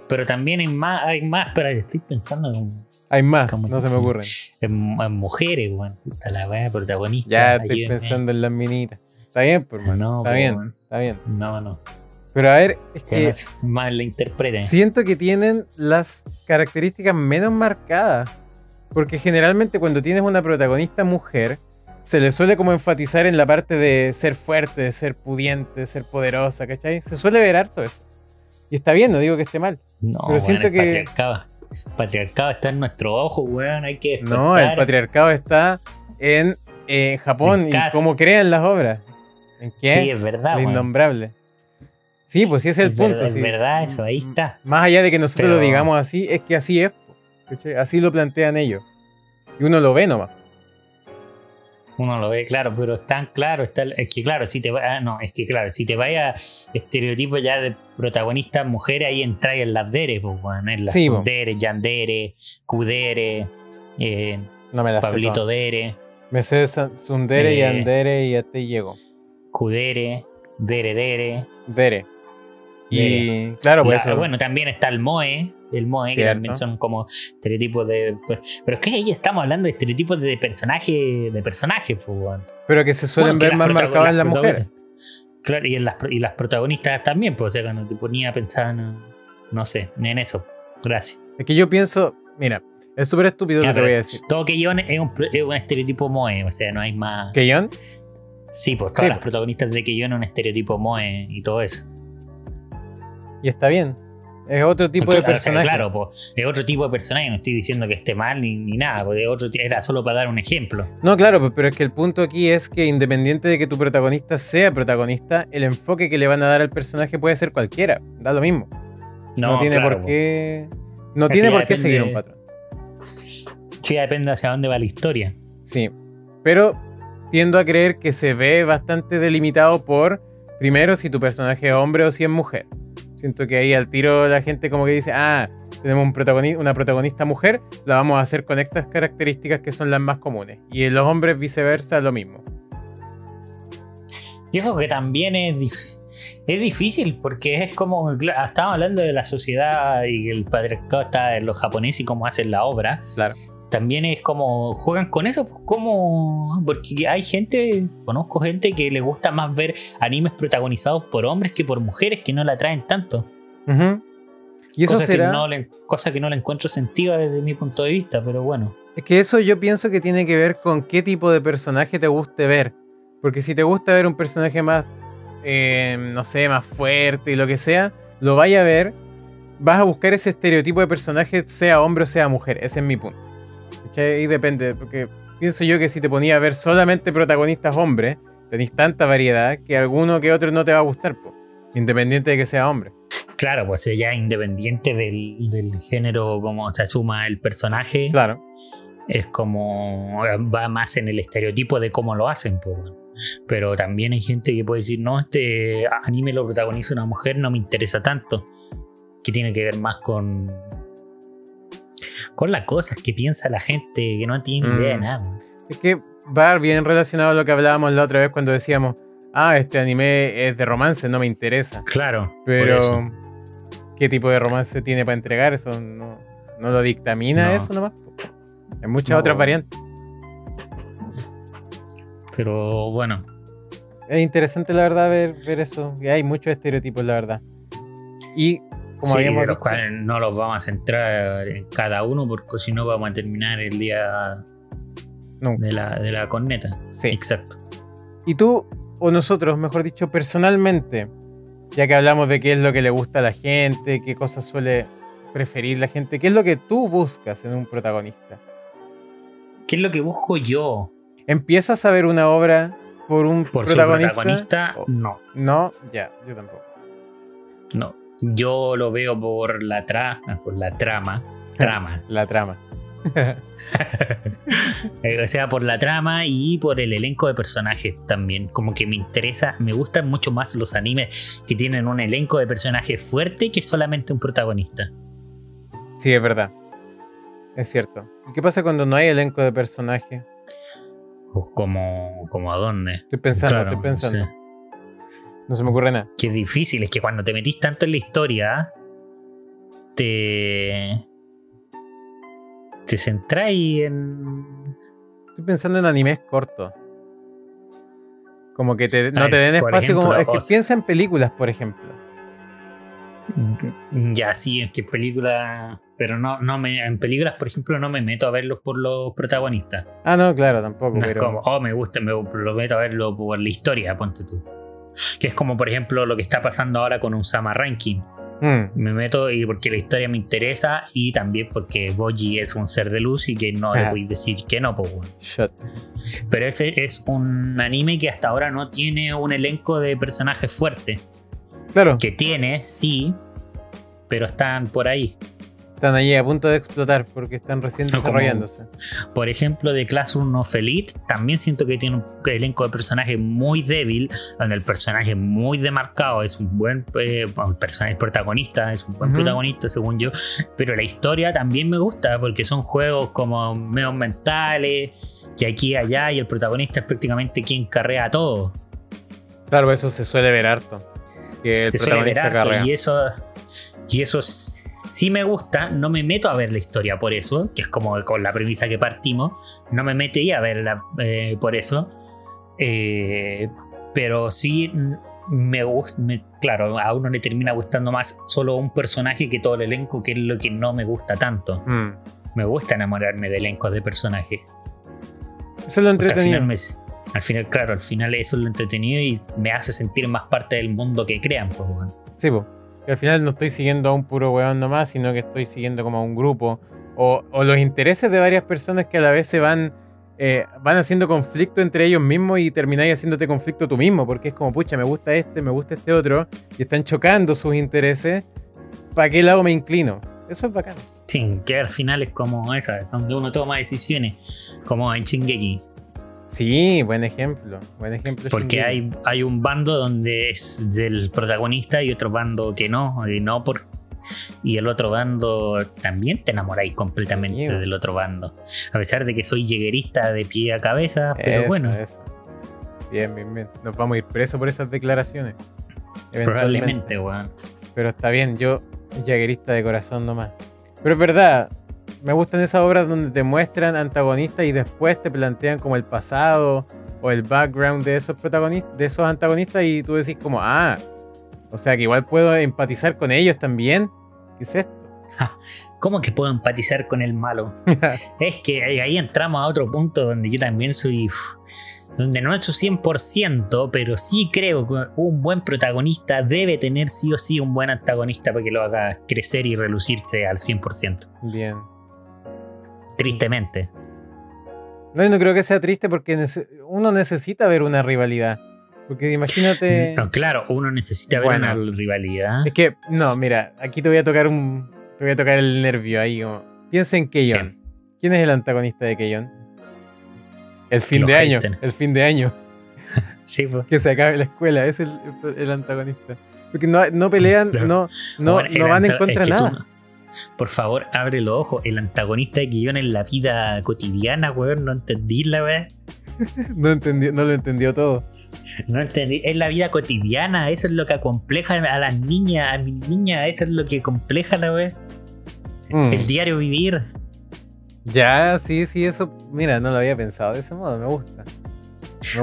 Pero también hay más, hay más, pero estoy pensando en, Hay más, ¿Cómo no se me ocurren. en- en mujeres. Puta la protagonista. Ya estoy ayúdenme. pensando en las minitas. Está bien, por No, no, Está bien, weón. está bien. No, no. Pero a ver, es Que que la interpreten. siento que tienen las características menos marcadas. Porque generalmente cuando tienes una protagonista mujer, se le suele como enfatizar en la parte de ser fuerte, de ser pudiente, de ser poderosa, ¿cachai? Se suele ver harto eso. Y está bien, no digo que esté mal. No, pero siento el que- Patriarcado. Patriarcado está en nuestro ojo, weón. Hay que. No, el despertar. patriarcado está en eh, Japón En y cómo crean las obras. ¿En qué? Sí, es verdad, El innombrable. Sí, pues sí ese es el Es punto. verdad, es sí. verdad eso, ahí está. Más allá de que nosotros lo digamos así, es que así es. Así lo plantean ellos. Y uno lo ve nomás. Uno lo ve claro, pero es tan claro. Está, es que claro, si te va, ah, no, es que claro, si te vaya estereotipo ya de protagonistas mujeres, ahí entras en las deres, pues. En las Sí, po. Sundere, Yandere, Kudere, eh, No me la sé. Pablito todas. Dere, Me sé Sundere y Eh. Andere y ahí llego. Kudere, Dere Dere. Dere. Y claro, pues La- eso. Bueno, también está el Moe, el Moe, que también son como estereotipos de. Pero es que ahí estamos hablando de estereotipos de personaje, de personajes, pues, pero que se suelen Bueno, ver más marcadas en las mujeres. protagonistas- Claro, y, en las, y las protagonistas también, pues, o sea, cuando te ponía a pensar, no, no sé, en eso. Gracias. Es que yo pienso, mira, es súper estúpido Ya, lo que voy a decir. Todo Keyon es un, es un estereotipo Moe, o sea, no hay más. ¿Keyon? Sí, pues Sí, todas las protagonistas de Keyon es un estereotipo Moe y todo eso. Y está bien. Es otro tipo Claro, de personaje. Claro, pues, es otro tipo de personaje, no estoy diciendo que esté mal ni, ni nada, porque otro, era solo para dar un ejemplo. No, claro, pues, pero es que el punto aquí es que independiente de que tu protagonista sea protagonista, el enfoque que le van a dar al personaje puede ser cualquiera. Da lo mismo. No, tiene claro, por qué. No tiene que por qué seguir un patrón. Sí, depende hacia dónde va la historia. Sí. Pero tiendo a creer que se ve bastante delimitado por, primero, si tu personaje es hombre o si es mujer. Siento que ahí al tiro la gente como que dice, ah, tenemos un protagonista, una protagonista mujer, la vamos a hacer con estas características que son las más comunes. Y en los hombres viceversa lo mismo. Yo creo que también es, es difícil porque es como, estamos hablando de la sociedad y el patriarcado está en los japoneses y cómo hacen la obra. Claro también es como juegan con eso, pues como porque hay gente, conozco gente que le gusta más ver animes protagonizados por hombres que por mujeres que no la traen tanto. Y eso cosa será que no le, cosa que no le encuentro sentido desde mi punto de vista, pero bueno. Es que eso yo pienso que tiene que ver con qué tipo de personaje te guste ver. Porque si te gusta ver un personaje más, eh, no sé, más fuerte y lo que sea, lo vaya a ver, vas a buscar ese estereotipo de personaje, sea hombre o sea mujer. Ese es mi punto. Y depende, porque pienso yo que si te ponía a ver solamente protagonistas hombres, tenéis tanta variedad que alguno que otro no te va a gustar, independiente de que sea hombre. Claro, pues ya independiente del, género, como se asuma el personaje. Claro. Es como. va más en el estereotipo de cómo lo hacen, pues. Pero también hay gente que puede decir, no, este anime lo protagoniza una mujer, no me interesa tanto. Que tiene que ver más con con las cosas que piensa la gente que no tiene idea de mm. nada. Es que va bien relacionado a lo que hablábamos la otra vez cuando decíamos, ah, este anime es de romance, no me interesa. Claro. Pero, ¿qué tipo de romance tiene para entregar? Eso no, lo dictamina eso nomás. Hay muchas otras variantes. Pero bueno. Es interesante la verdad ver, ver eso. Y hay muchos estereotipos, la verdad. Y como los cuales no los vamos a centrar en cada uno porque si no vamos a terminar el día de, la, de la corneta. Sí. Exacto. Y tú, o nosotros, mejor dicho, personalmente, ya que hablamos de qué es lo que le gusta a la gente, qué cosas suele preferir la gente, ¿qué es lo que tú buscas en un protagonista? ¿Qué es lo que busco yo? ¿Empiezas a ver una obra por un por protagonista? protagonista? No. No, ya, yo tampoco. No. Yo lo veo por la, tra por la trama. Trama. la trama. O sea, por la trama y por el elenco de personajes también. Como que me interesa, me gustan mucho más los animes que tienen un elenco de personajes fuerte que solamente un protagonista. Sí, es verdad. Es cierto. ¿Y qué pasa cuando no hay elenco de personajes? Pues como, como a dónde. Estoy pensando, estoy pensando. No se me ocurre nada. Que difícil, es que cuando te metís tanto en la historia, te. te centráis en. Estoy pensando en animes cortos. Como que no te den espacio como. Es que piensa en películas, por ejemplo. Ya, sí, es que películas. Pero no, no me. En películas, por ejemplo, no me meto a verlos por los protagonistas. Ah, no, claro, tampoco. No es como, oh, me gusta, me lo meto a verlo por la historia, ponte tú. Que es como, por ejemplo, lo que está pasando ahora con Usama Ranking. Mm. Me meto y porque la historia me interesa y también porque Boji es un ser de luz y que no le voy a decir que no, pues Pero ese es un anime que hasta ahora no tiene un elenco de personajes fuerte. Claro. Que tiene, sí, pero están por ahí. Están allí a punto de explotar porque están recién desarrollándose. por ejemplo, de Classroom of Elite, también siento que tiene un elenco de personajes muy débil, donde el personaje muy demarcado es un buen eh, personaje protagonista, es un buen protagonista según yo, pero la historia también me gusta porque son juegos como medios mentales, que aquí y allá y el protagonista es prácticamente quien carrea todo. Claro, eso se suele ver harto. Que el protagonista carrea. Y eso, y eso si me gusta, no me meto a ver la historia por eso, que es como con la premisa que partimos, no me metí a verla eh, por eso. Eh, pero sí me gusta, claro, a uno le termina gustando más solo un personaje que todo el elenco, que es lo que no me gusta tanto. Mm. Me gusta enamorarme de elencos de personajes. Eso es lo entretenido. Al final, claro, al final eso es lo entretenido y me hace sentir más parte del mundo que crean. Pues, bueno. Sí, pues al final no estoy siguiendo a un puro weón nomás, sino que estoy siguiendo como a un grupo. O, los intereses de varias personas que a la vez se van, eh, van haciendo conflicto entre ellos mismos y termináis haciéndote conflicto tú mismo, porque es como, pucha, me gusta este, me gusta este otro, y están chocando sus intereses. ¿Para qué lado me inclino? Eso es bacán. Sí, que al final es como esa, donde uno toma decisiones, como en Shingeki. Sí, buen ejemplo. Buen ejemplo. Porque hay, hay un bando donde es del protagonista y otro bando que no. Y no por. Y el otro bando también te enamoráis completamente del otro bando. A pesar de que soy lleguerista de pie a cabeza, pero bueno. Bien, bien, bien. Nos vamos a ir presos por esas declaraciones. Probablemente, weón. Pero está bien, yo lleguerista de corazón nomás. Pero es verdad, me gustan esas obras donde te muestran antagonistas y después te plantean como el pasado o el background de esos protagonistas, de esos antagonistas y tú decís como, ah, o sea que igual puedo empatizar con ellos también. ¿Qué es esto? ¿Cómo que puedo empatizar con el malo? es que ahí entramos a otro punto donde yo también soy donde no he hecho 100%, pero sí creo que un buen protagonista debe tener sí o sí un buen antagonista para que lo haga crecer y relucirse al 100%. Bien. Tristemente. No, no creo que sea triste porque uno necesita ver una rivalidad. Porque imagínate. No, claro, uno necesita ver una rivalidad. Es que, no, mira, aquí te voy a tocar un. Te voy a tocar el nervio ahí. Como, piensa en Keyon. ¿Quién es el antagonista de Keyon? El fin de año. El fin de año. sí, pues. Que se acabe la escuela, es el, antagonista. Porque no, no pelean, no, no, no van en contra de nada. Por favor, abre los ojos. El antagonista de guion en la vida cotidiana, weón. No entendí la weón. no, entendí, no lo entendió todo. No entendí. Es la vida cotidiana. Eso es lo que acompleja a las niñas, a mis niñas. Eso es lo que compleja la weón. Mm. El diario vivir. Ya, sí, sí, eso. Mira, no lo había pensado de ese modo, me gusta.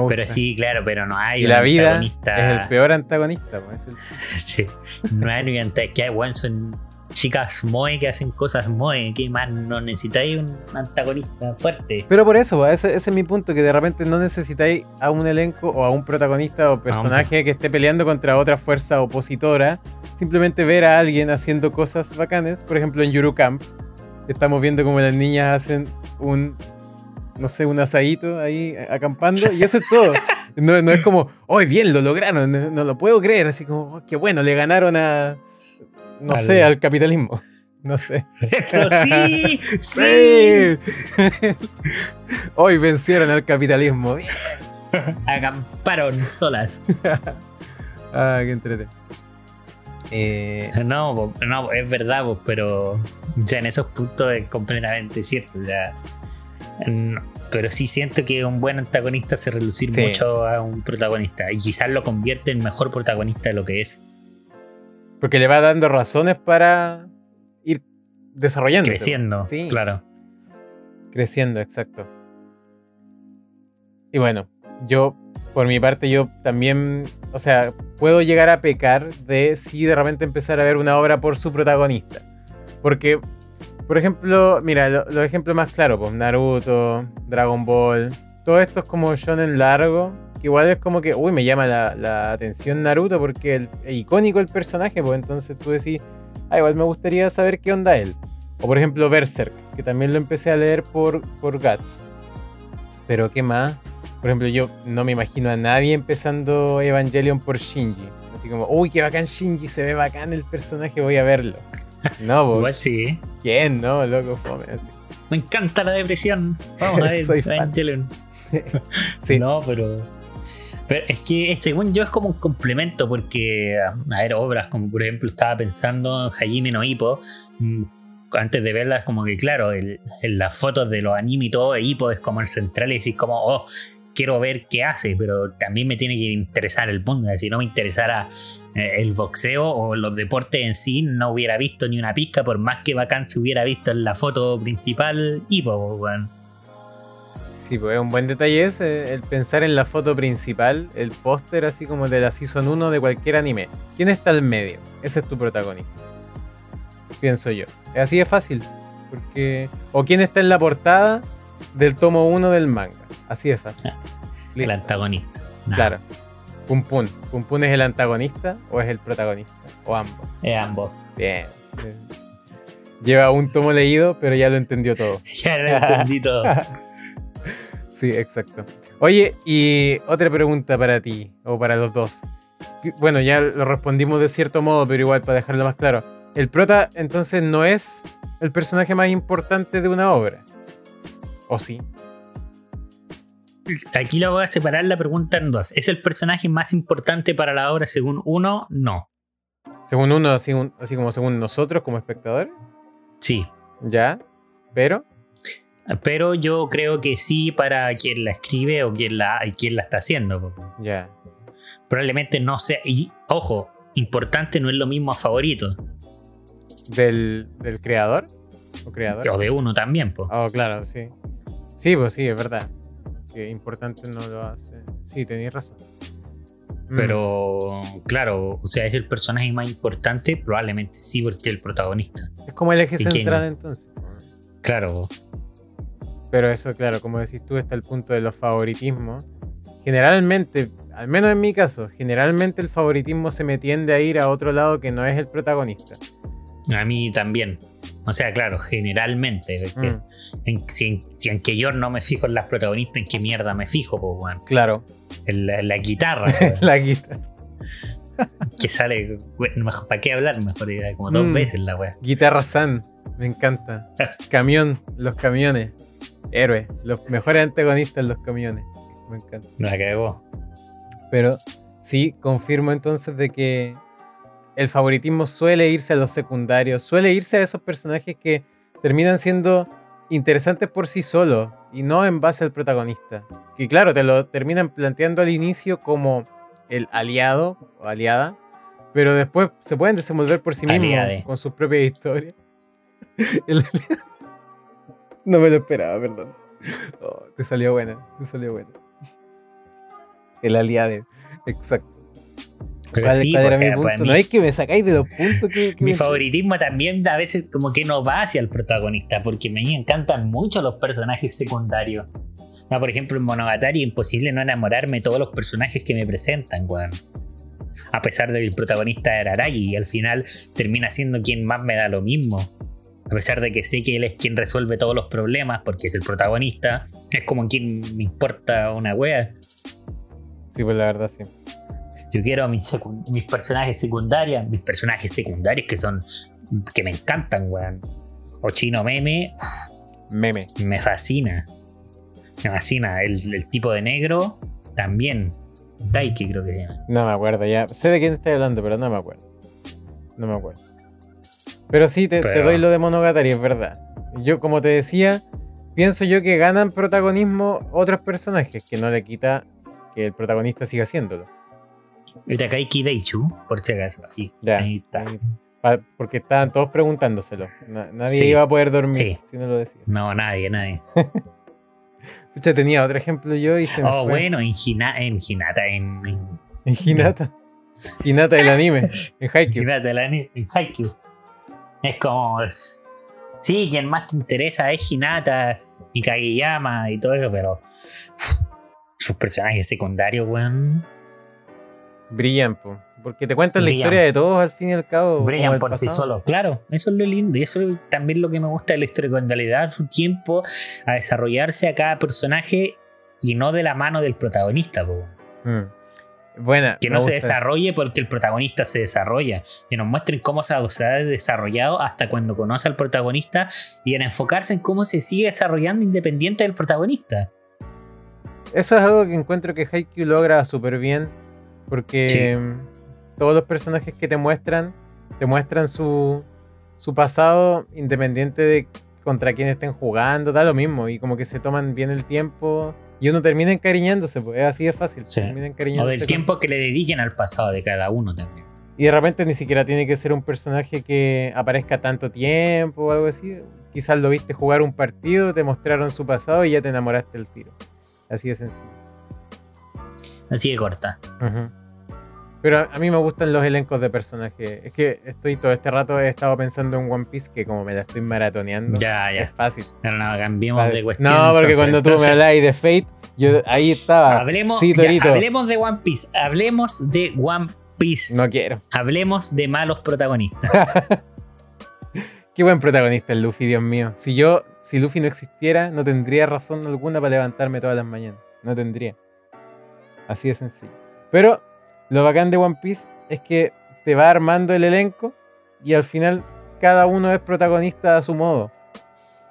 Pero sí, claro, pero no hay y la vida Es el peor antagonista. Pues, sí, no hay ni antagonista. Que hay, son chicas moe que hacen cosas moe. Que más no necesitáis un antagonista fuerte. Pero por eso, ese, ese, es mi punto: que de repente no necesitáis a un elenco o a un protagonista o personaje que esté peleando contra otra fuerza opositora. Simplemente ver a alguien haciendo cosas bacanes. Por ejemplo, en Yuru Camp Estamos viendo como las niñas hacen un, no sé, un asadito ahí acampando y eso es todo. No, es como, hoy bien, lo lograron, no, lo puedo creer, así como, oh, qué bueno, le ganaron a, no sé, al capitalismo. No sé. Eso sí, sí. Hoy vencieron al capitalismo. Acamparon solas. ah, qué entrete. Eh, no, no, es verdad, pero ya en esos puntos es completamente cierto. Ya, pero sí siento que un buen antagonista se relucir mucho a un protagonista y quizás lo convierte en mejor protagonista de lo que es. Porque le va dando razones para ir desarrollando. Creciendo, sí. claro. Creciendo, exacto. Y bueno, yo por mi parte, yo también, o sea, puedo llegar a pecar de si de repente empezar a ver una obra por su protagonista. Porque, por ejemplo, mira, los ejemplos más claros, pues Naruto, Dragon Ball, todo esto es como shonen largo, igual es como que, uy, me llama la, atención Naruto porque es icónico el personaje, pues entonces tú decís, ah, igual me gustaría saber qué onda él. O por ejemplo Berserk, que también lo empecé a leer por, por Guts. Pero ¿qué más? Por ejemplo, yo no me imagino a nadie empezando Evangelion por Shinji. Así como, uy, qué bacán Shinji, se ve bacán el personaje, voy a verlo. No, pues. Igual sí. ¿Quién? No, loco, fome así. Me encanta la depresión. Vamos a ver Evangelion. sí. No, pero. Pero es que según yo es como un complemento, porque, a ver, obras como por ejemplo estaba pensando en Hajime no Hippo, mm, antes de verlas, como que claro, en las fotos de los anime y todo, Hippo es como el central y decís como, oh, quiero ver qué hace, pero también me tiene que interesar el mundo. Si no me interesara eh, el boxeo o los deportes en sí, no hubiera visto ni una pizca, por más que bacán se hubiera visto en la foto principal y pues, Sí, pues un buen detalle es el pensar en la foto principal, el póster así como de la Season 1 de cualquier anime. ¿Quién está al medio? Ese es tu protagonista. Pienso yo. Así de fácil. Porque... O quién está en la portada del tomo 1 del manga. Así de fácil. el antagonista. Claro. Pum Pum. ¿Pum Pum es el antagonista o es el protagonista? O ambos. Es ambos. Bien. Lleva un tomo leído, pero ya lo entendió todo. ya lo entendí todo. sí, exacto. Oye, y otra pregunta para ti, o para los dos. Bueno, ya lo respondimos de cierto modo, pero igual para dejarlo más claro. El prota entonces no es el personaje más importante de una obra. ¿O sí? aquí lo voy a separar la pregunta en dos. ¿Es el personaje más importante para la obra según uno? No. Según uno, así, así como según nosotros como espectadores. Sí. Ya. Pero. Pero yo creo que sí para quien la escribe o quien la, y quien la está haciendo. Ya. Probablemente no sea. Y ojo, importante no es lo mismo a favorito. Del, del creador. O creador. O de uno también, po. Oh, claro, sí. Sí, pues sí, es verdad. Que importante no lo hace. Sí, tenías razón. Mm, Pero claro, o sea, es el personaje más importante, probablemente sí, porque es el protagonista. Es como el eje pequeño. central entonces. Claro, Pero eso, claro, como decís tú, está el punto de los favoritismos. Generalmente, al menos en mi caso, generalmente el favoritismo se me tiende a ir a otro lado que no es el protagonista. a mí también. O sea, claro, generalmente. que Mm, en- si, en- si yo no me fijo en las protagonistas, ¿en qué mierda me fijo, po, weón? claro, En la, en la guitarra, la guitarra. que sale. bueno, mejor, ¿Para qué hablar? Mejor como dos Mm. veces la weá. Guitarra San, me encanta. Camión, los camiones. Héroe, los mejores antagonistas, los camiones. Me encanta. La cagó. Pero sí, confirmo entonces de que el favoritismo suele irse a los secundarios, suele irse a esos personajes que terminan siendo interesantes por sí solos y no en base al protagonista. Que claro, te lo terminan planteando al inicio como el aliado o aliada, pero después se pueden desenvolver por sí mismos Aliade. con sus propias historias. El aliado- No me lo esperaba, perdón. Oh, te salió buena, te salió buena. El aliade, exacto. ¿Cuál, sí, cuál o era sea, mi punto? para mí- no es que me sacáis de los puntos que, que Mi me- favoritismo también a veces como que no va hacia el protagonista, porque me encantan mucho los personajes secundarios. No, por ejemplo, en Monogatari imposible no enamorarme de todos los personajes que me presentan, weón. A pesar de que el protagonista era Aragi y al final termina siendo quien más me da lo mismo. A pesar de que sé que él es quien resuelve todos los problemas porque es el protagonista, es como quien me importa una wea. Sí, pues la verdad sí. Yo quiero mis, secu- mis personajes secundarios, mis personajes secundarios que son. que me encantan, weón. O Chino Meme, Meme. me fascina. Me fascina. El, el tipo de negro también. Daiki creo que se llama. No me acuerdo ya. Sé de quién estás hablando, pero no me acuerdo. No me acuerdo. Pero sí, te, doy lo de Monogatari, es verdad. Yo, como te decía, pienso yo que ganan protagonismo otros personajes, que no le quita que el protagonista siga haciéndolo. Era Kaiki Daichu, por si acaso. Ahí, Ya. ahí está. porque estaban todos preguntándoselo. Na- nadie Sí. iba a poder dormir Sí. si no lo decías. No, nadie, nadie. Pucha, tenía otro ejemplo yo y se me Oh, fue. bueno, en, Hina- en Hinata, en, en En Hinata. Hinata del anime. En Haikyuu. Hinata, el ani- en Haikyuu. Es como. es- sí, quien más te interesa es Hinata y Kageyama y todo eso, pero. sus personajes secundarios, weón. Brillan, po, porque te cuentan la historia de todos al fin y al cabo. Brillan por sí solos. Claro, eso es lo lindo. Y eso es también lo que me gusta de la historia, cuando le da su tiempo a desarrollarse a cada personaje y no de la mano del protagonista, po. Mm. Buena. Que no se eso. desarrolle porque el protagonista se desarrolla. Que nos muestren cómo se ha desarrollado hasta cuando conoce al protagonista y en enfocarse en cómo se sigue desarrollando independiente del protagonista. Eso es algo que encuentro que Haikyuu logra súper bien. Porque Sí. todos los personajes que te muestran, te muestran su, su pasado independiente de contra quién estén jugando, da lo mismo. Y como que se toman bien el tiempo. Y uno termina encariñándose, pues es así de fácil. Sí. Termina O del con- tiempo que le dediquen al pasado de cada uno también. Y de repente ni siquiera tiene que ser un personaje que aparezca tanto tiempo o algo así. Quizás lo viste jugar un partido, te mostraron su pasado y ya te enamoraste del tiro. Así de sencillo. Así de corta. Ujú. Pero a- mí me gustan los elencos de personajes. Es que estoy todo este rato he estado pensando en One Piece, que como me la estoy maratoneando, Ya, es ya. fácil. Pero no, cambiemos de cuestión. No, porque entonces. cuando tú Entonces, me habláis de Fate, yo ahí estaba. Hablemos, sí, ya, hablemos de One Piece. Hablemos de One Piece. No quiero. Hablemos de malos protagonistas. Qué buen protagonista el Luffy, Dios mío. Si yo, si Luffy no existiera, no tendría razón alguna para levantarme todas las mañanas. No tendría. Así de sencillo. Pero lo bacán de One Piece es que te va armando el elenco y al final cada uno es protagonista a su modo.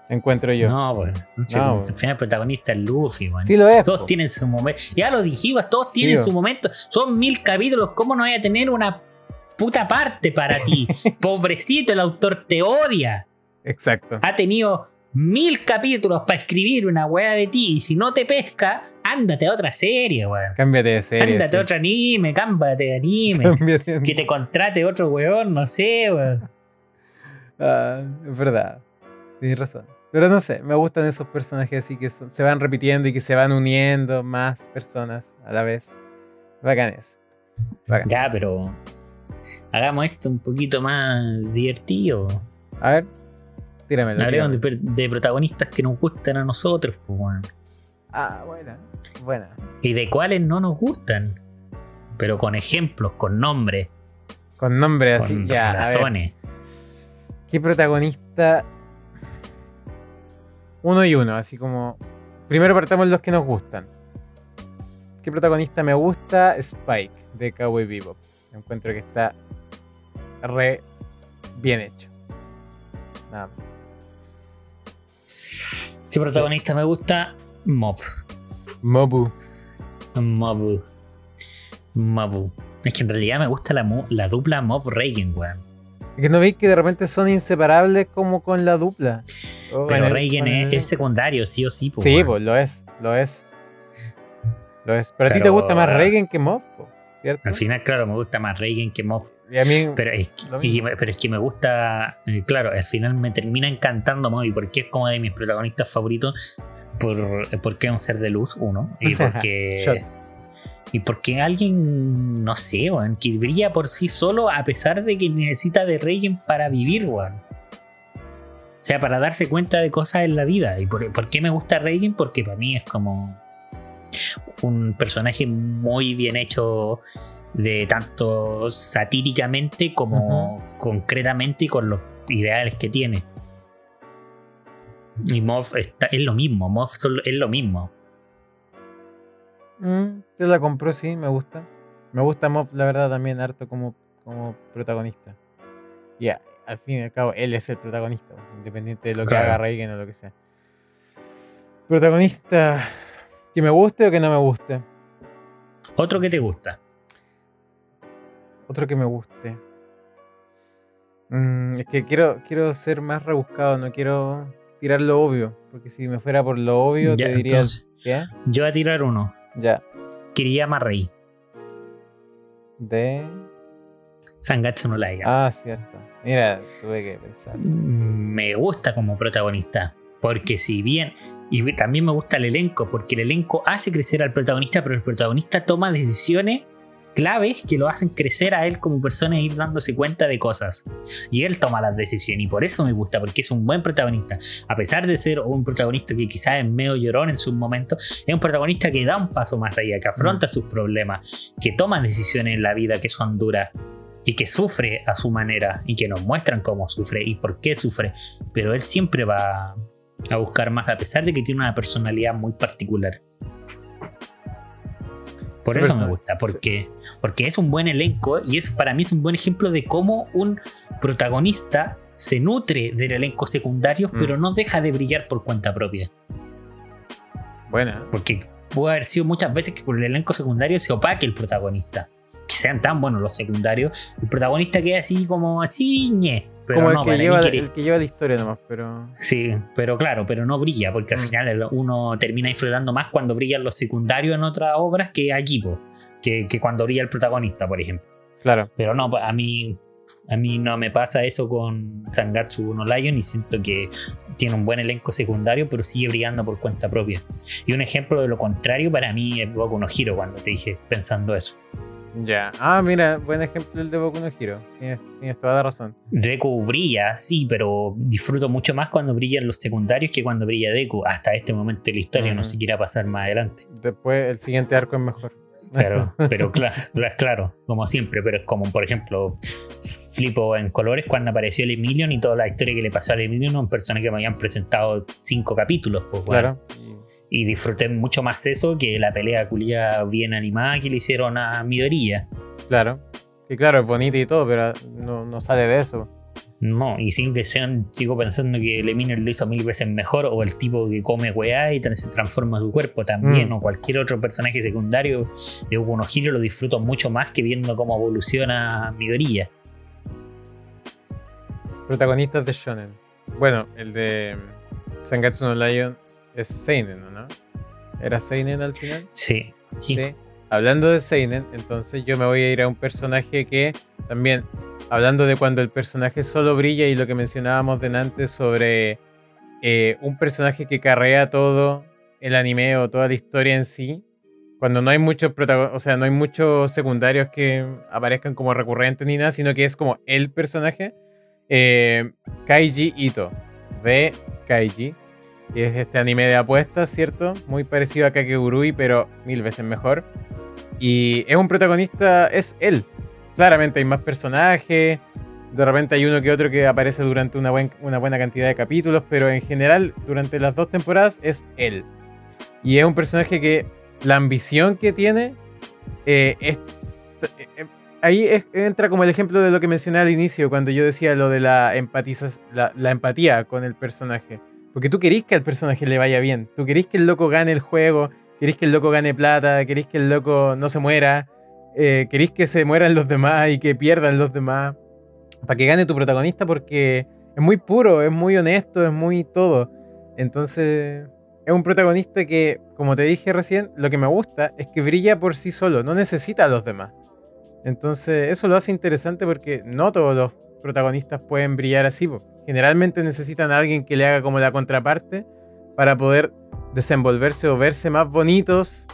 Encuentro yo. No, pues. No, al final el protagonista es Luffy, weón. Sí lo es. Todos po. tienen su momento. Ya lo dijimos, todos Sí, tienen su momento. Son mil capítulos. ¿Cómo no voy a tener una puta parte para ti? Pobrecito, el autor te odia. Exacto. Ha tenido mil capítulos para escribir una weá de ti. Y si no te pesca, ándate a otra serie, weón. Cámbiate de serie. Ándate a sí. otro anime, cámbiate de anime. Cámbiate de- que te contrate otro weón, no sé, weón. Ah, es verdad. Tienes razón. Pero no sé, me gustan esos personajes así que son- se van repitiendo y que se van uniendo más personas a la vez. Bacán eso. Bacán. Ya, pero hagamos esto un poquito más divertido. A ver, tíramelo. Hablemos de, de protagonistas que nos gustan a nosotros, pues, weón. Ah, buena. Buena. Y de cuáles no nos gustan. Pero con ejemplos, con nombres, Con nombre así. con Ya, a ver. razones. ¿Qué protagonista? Uno y uno, así como. Primero partamos los que nos gustan. ¿Qué protagonista me gusta? Spike, de Cowboy Bebop. Encuentro que está re bien hecho. Nada más. ¿Qué protagonista me gusta? Mob. Mobu. Mob. Mob. Es que en realidad me gusta la, la dupla Mob Reagan, weón. Que no veis que de repente son inseparables como con la dupla. O Pero Reagan el- es, es secundario, sí o sí, po, Sí, pues lo es, lo es. Lo es. Pero, a ti te gusta más Reagan que Mob, ¿cierto? Al final, claro, me gusta más Reagan que Mob. Y a mí. Pero es, que, y me- pero es que me gusta, eh, claro, al final me termina encantando Moby porque es como de mis protagonistas favoritos. Por, porque es un ser de luz, uno. Y porque. Y porque alguien, no sé, weón, que brilla por sí solo a pesar de que necesita de Reagan para vivir, weón. O sea, para darse cuenta de cosas en la vida. ¿Y por, por qué me gusta Reagan? Porque para mí es como un personaje muy bien hecho de tanto satíricamente como concretamente y con los ideales que tiene. Y Moff está- es lo mismo, Moff es lo mismo. Mm, te la compró, sí, me gusta. Me gusta Mob, la verdad, también harto como, como protagonista. Y a- al fin y al cabo, él es el protagonista, independiente de lo que haga Reagan o lo que sea. Protagonista que me guste o que no me guste. Otro que te gusta. Otro que me guste. Mm, es que quiero, quiero ser más rebuscado, no quiero tirar lo obvio. Porque si me fuera por lo obvio, Ya, te diría. entonces, ¿Qué? yo voy a tirar uno. Ya. Kiriyama Rei. De. Sangatsu no Lion. Ah, cierto. Mira, tuve que pensar. me gusta como protagonista. Porque si bien. Y también me gusta el elenco. Porque el elenco hace crecer al protagonista. Pero el protagonista toma decisiones claves que lo hacen crecer a él como persona e ir dándose cuenta de cosas. Y él toma las decisiones. Y por eso me gusta. Porque es un buen protagonista. A pesar de ser un protagonista que quizás es medio llorón en sus momentos. Es un protagonista que da un paso más allá. Que afronta sus problemas. Que toma decisiones en la vida que son duras y que sufre a su manera y que nos muestran cómo sufre y por qué sufre, pero él siempre va a buscar más a pesar de que tiene una personalidad muy particular. Por eso persona- me gusta, porque, porque es un buen elenco y es para mí es un buen ejemplo de cómo un protagonista se nutre del elenco secundario, Mm. pero no deja de brillar por cuenta propia. Buena. Porque puede haber sido muchas veces que por el elenco secundario se opaque el protagonista. Que sean tan buenos los secundarios. El protagonista queda así como así, ñe. Pero Como no, el, que lleva, el que lleva la historia nomás, pero. Sí, pero claro, pero no brilla, porque al Mm. final uno termina disfrutando más cuando brillan los secundarios en otras obras que aquí, po, que, que cuando brilla el protagonista, por ejemplo. Claro. Pero no, a mí, a mí no me pasa eso con Sangatsu no Lion y siento que tiene un buen elenco secundario, pero sigue brillando por cuenta propia. Y un ejemplo de lo contrario para mí es Boku no Hero, cuando te dije pensando eso. Ya. Ah, mira, buen ejemplo el de Boku no Hero. Tienes, tienes toda la razón. Deku brilla, sí, pero disfruto mucho más cuando brillan los secundarios que cuando brilla Deku. Hasta este momento de la historia, no Ujú. sé qué irá a pasar más adelante. Después el siguiente arco es mejor. Pero, pero claro, claro, como siempre, pero es como, por ejemplo, flipo en colores cuando apareció el Emilion y toda la historia que le pasó al Emilion, un personaje que me habían presentado cinco capítulos, pues, bueno. Claro. Y- disfruté mucho más eso que la pelea culia bien animada que le hicieron a Midoriya. claro. Que claro, es bonita y todo, pero no, no sale de eso. No, y sin que sean, sigo pensando que el Eminem lo hizo mil veces mejor, o el tipo que come weá y se transforma su cuerpo también, Mm. o cualquier otro personaje secundario de Boku Hero lo disfruto mucho más que viendo cómo evoluciona Midoriya. Protagonistas de Shonen. Bueno, el de Sangatsu no Lion es Seinen, ¿no? ¿Era Seinen al final? Sí, sí. Sí. Hablando de Seinen, entonces yo me voy a ir a un personaje que también, hablando de cuando el personaje solo brilla y lo que mencionábamos delante sobre eh, un personaje que carrea todo el anime o toda la historia en sí, cuando no hay muchos protagonistas, o sea, no hay muchos secundarios que aparezcan como recurrentes ni nada, sino que es como el personaje, eh, Kaiji Ito, de Kaiji. Es este anime de apuestas, ¿cierto? Muy parecido a Kakegurui, pero mil veces mejor. Y es un protagonista, es él. Claramente hay más personajes. De repente hay uno que otro que aparece durante una, buen- una buena cantidad de capítulos, pero en general, durante las dos temporadas, es él. Y es un personaje que la ambición que tiene eh, es. eh, ahí entra como el ejemplo de lo que mencioné al inicio, cuando yo decía lo de la empatía con el personaje. Porque tú querís que al personaje le vaya bien. Tú querís que el loco gane el juego. Querís que el loco gane plata. Querís que el loco no se muera. eh, querís que se mueran los demás y que pierdan los demás. Para que gane tu protagonista porque es muy puro, es muy honesto, es muy todo. Entonces, es un protagonista que, como te dije recién, lo que me gusta es que brilla por sí solo, no necesita a los demás. Entonces, eso lo hace interesante porque no todos los protagonistas pueden brillar así. Generalmente necesitan a alguien que le haga como la contraparte para poder desenvolverse o verse más bonitos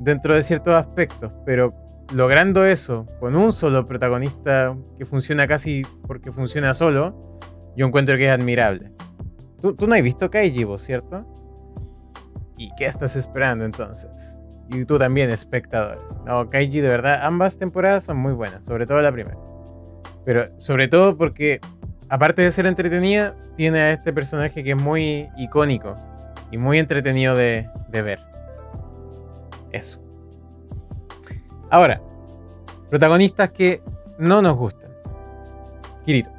dentro de ciertos aspectos. Pero logrando eso con un solo protagonista que funciona casi porque funciona solo, yo encuentro que es admirable. Tú, tú no has visto Kaiji, vos, ¿cierto? ¿Y qué estás esperando entonces? Y tú también, espectador. No, Kaiji, de verdad, ambas temporadas son muy buenas, sobre todo la primera. Pero sobre todo porque, aparte de ser entretenida, tiene a este personaje que es muy icónico y muy entretenido de, de ver. Eso. Ahora, protagonistas que no nos gustan. Kirito.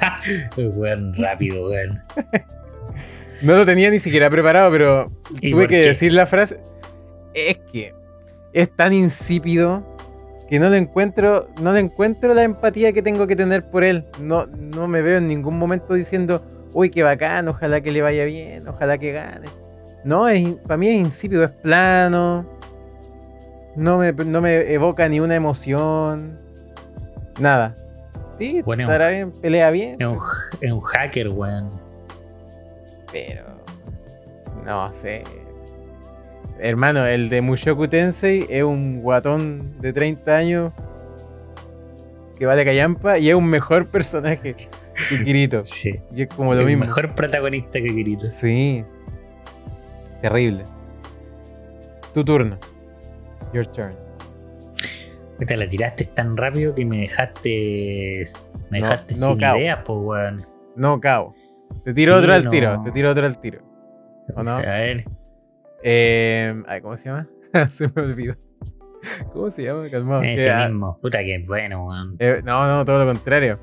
Weón, rápido, weón. No lo tenía ni siquiera preparado, pero ¿Y tuve que qué? decir la frase. Es que es tan insípido que no le encuentro, no le encuentro la empatía que tengo que tener por él. No, no me veo en ningún momento diciendo, uy, qué bacán, ojalá que le vaya bien, ojalá que gane. No, para mí es insípido, es plano. No me, no me evoca ni una emoción. Nada. Sí, Bueno, estará bien, pelea bien. Es un, es un hacker, weón. Pero. No sé. Hermano, el de Mushoku Tensei es un guatón de 30 años que vale callampa y es un mejor personaje que Kirito. Sí. Y es como lo el mismo. mejor protagonista que Kirito. Sí. Terrible. Tu turno. Your turn. Te la tiraste tan rápido que me dejaste. Me dejaste no, sin cao. ideas, pues, weón. No, cabo. Te tiro Sí, otro al tiro. Te tiro otro al tiro. ¿O no? A ver. Eh, ay, ¿Cómo se llama? se me olvidó. ¿Cómo se llama? Calmado. ese Que, ah, mismo. Puta que bueno, weón. Eh, no, no, todo lo contrario.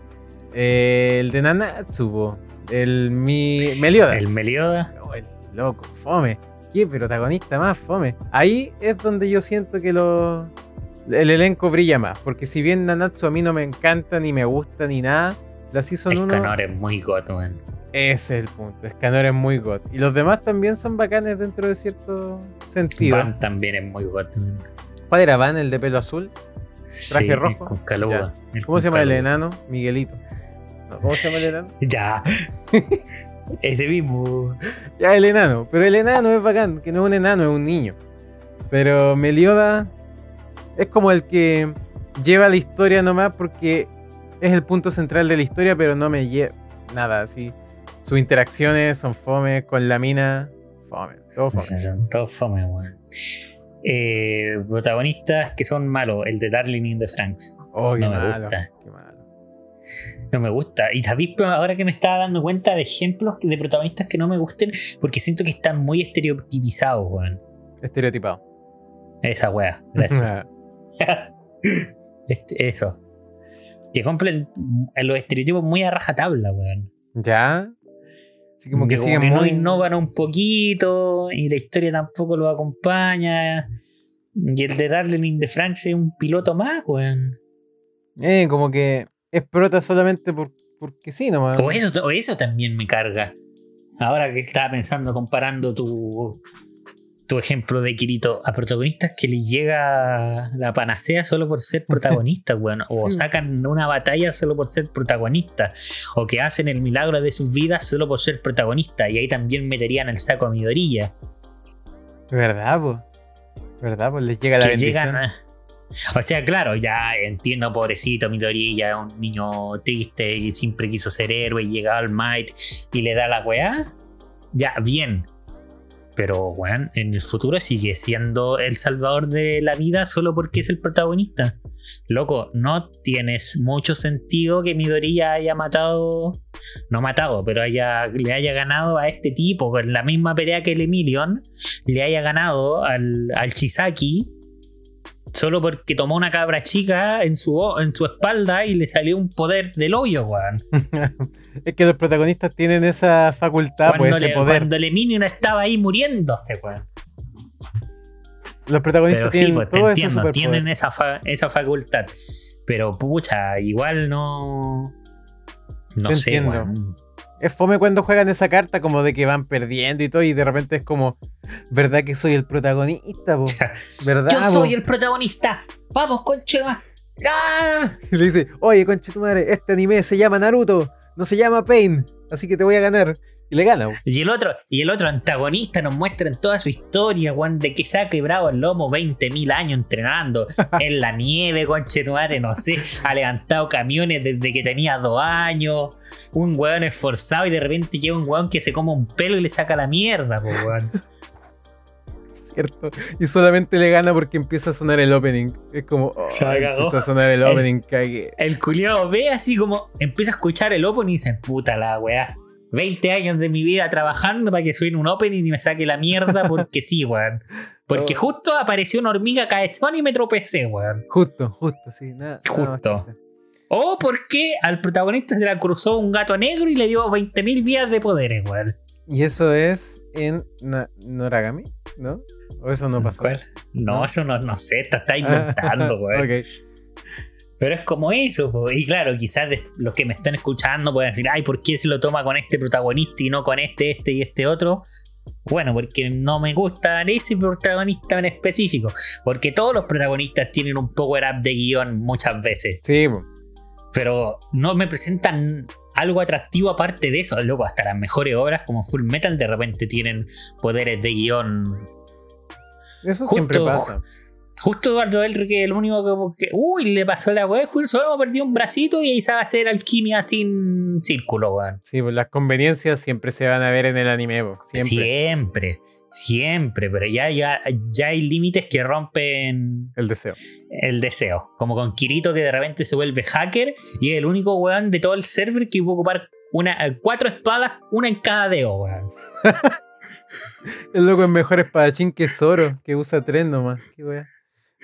Eh, el de Nanatsu, po. el mi Meliodas. El Melioda. Oh, el loco, fome. ¿Qué protagonista más fome? Ahí es donde yo siento que lo el elenco brilla más, porque si bien Nanatsu a mí no me encanta ni me gusta ni nada, la Season 1 Escanor es muy got, weón. Ese es el punto. Escanor es muy god y los demás también son bacanes dentro de cierto sentido. Van también es muy weón. ¿Cuál era Van, el de pelo azul? Traje Sí, rojo. Con Caluga. El ¿Cómo con se llama el enano? Miguelito. No, ¿Cómo se llama el enano? Ya. Ese mismo. Ya, el enano. Pero el enano es bacán, que no es un enano, es un niño. Pero Melioda es como el que lleva la historia nomás porque es el punto central de la historia, pero no me lleva nada así. Sus interacciones son fome con la mina. Fome, todo fome. Son todos fome, weón. Eh, protagonistas que son malos. El de Darling in the Franks. Oh, qué No me malo. gusta. Qué malo. No me gusta. Y pero ahora que me estaba dando cuenta de ejemplos de protagonistas que no me gusten, porque siento que están muy estereotipizados, weón. Estereotipado. Esa weá. Gracias. Este- eso. Que cumplen los estereotipos muy a rajatabla, weón. ¿Ya? Así como que, siguen no innovan un poquito y la historia tampoco lo acompaña. Y el de Darling de France es un piloto más, weón. Eh, como que es prota solamente por, porque sí nomás. O eso, o eso también me carga. Ahora que estaba pensando comparando tu, tu ejemplo de Kirito a protagonistas que les llega la panacea solo por ser protagonistas, weón. O Sí. sacan una batalla solo por ser protagonistas. O que hacen el milagro de sus vidas solo por ser protagonistas. Y ahí también meterían el saco a Midorilla. ¿Verdad, po? ¿Verdad? Pues les llega la que bendición. a- O sea, claro, ya entiendo, pobrecito Midorilla, es un niño triste y siempre quiso ser héroe y llega al Might y le da la weá. Ya, bien. Pero, weón, en el futuro sigue siendo el salvador de la vida solo porque es el protagonista. Loco, no tienes mucho sentido que Midorilla haya matado. No matado, pero haya, le haya ganado a este tipo con la misma pelea que el Emilion. Le haya ganado al, al Chisaki. Solo porque tomó una cabra chica en su, en su espalda y le salió un poder del hoyo, weón. Es que los protagonistas tienen esa facultad, pues cuando, ese le- poder. cuando el Emilion estaba ahí muriéndose, weón. Los protagonistas Pero sí, tienen pues te todo entiendo, tienen esa, fa- esa facultad. Pero pucha, igual no. No Te sé, entiendo. weón. Es fome cuando juegan esa carta como de que van perdiendo y todo y de repente es como, ¿verdad que soy el protagonista, po? ¿Verdad, Yo po? soy el protagonista. Vamos, conchema. ¡Ah! Y le dice, oye, conche tu madre, este anime se llama Naruto, no se llama Pain, así que te voy a ganar. Y le gana. Y el otro, y el otro antagonista nos muestra en toda su historia, weón, de que se ha quebrado el lomo 20.000 años entrenando en la nieve, conchetumare, no sé, ha levantado camiones desde que tenía dos años, un weón esforzado y de repente llega un weón que se come un pelo y le saca la mierda, po, weón. ¿cierto? Y solamente le gana porque empieza a sonar el opening. Es como, oh, empieza a sonar el opening, cagué. El culiao ve así como empieza a escuchar el opening y dice, puta la weá. 20 años de mi vida trabajando para que suene un opening y me saque la mierda porque sí, weón. Porque justo apareció una hormiga cabezón y me tropecé, weón. Justo, justo, sí. Nada, Justo. O porque al protagonista se la cruzó un gato negro y le dio 20.000 vías de poderes, weón. Y eso es en Na- Noragami, ¿no? ¿O eso no pasó? ¿Cuál? No, ¿No? eso no, no sé, te está inventando, weón. Ok. Pero es como eso, po. y claro, quizás los que me están escuchando pueden decir, ay, ¿por qué se lo toma con este protagonista y no con este, este y este otro? Bueno, porque no me gusta ese protagonista en específico. Porque todos los protagonistas tienen un power up de guion muchas veces. Sí, po. Pero no me presentan algo atractivo aparte de eso. Luego, hasta las mejores obras como Full Metal de repente tienen poderes de guion eso Justo- siempre pasa. Justo Eduardo Elrique, el único que, que- Uy, le pasó la weá, solo perdió un bracito y ahí sabe hacer alquimia sin círculo, weón. Sí, pues las conveniencias siempre se van a ver en el anime. Siempre. Siempre, siempre, pero ya, ya, ya hay límites que rompen El deseo. el deseo. Como con Kirito que de repente se vuelve hacker y es el único weón de todo el server que puede ocupar una, cuatro espadas, una en cada dedo, weón. El loco es mejor espadachín que Zoro, que usa tres nomás. Qué wea.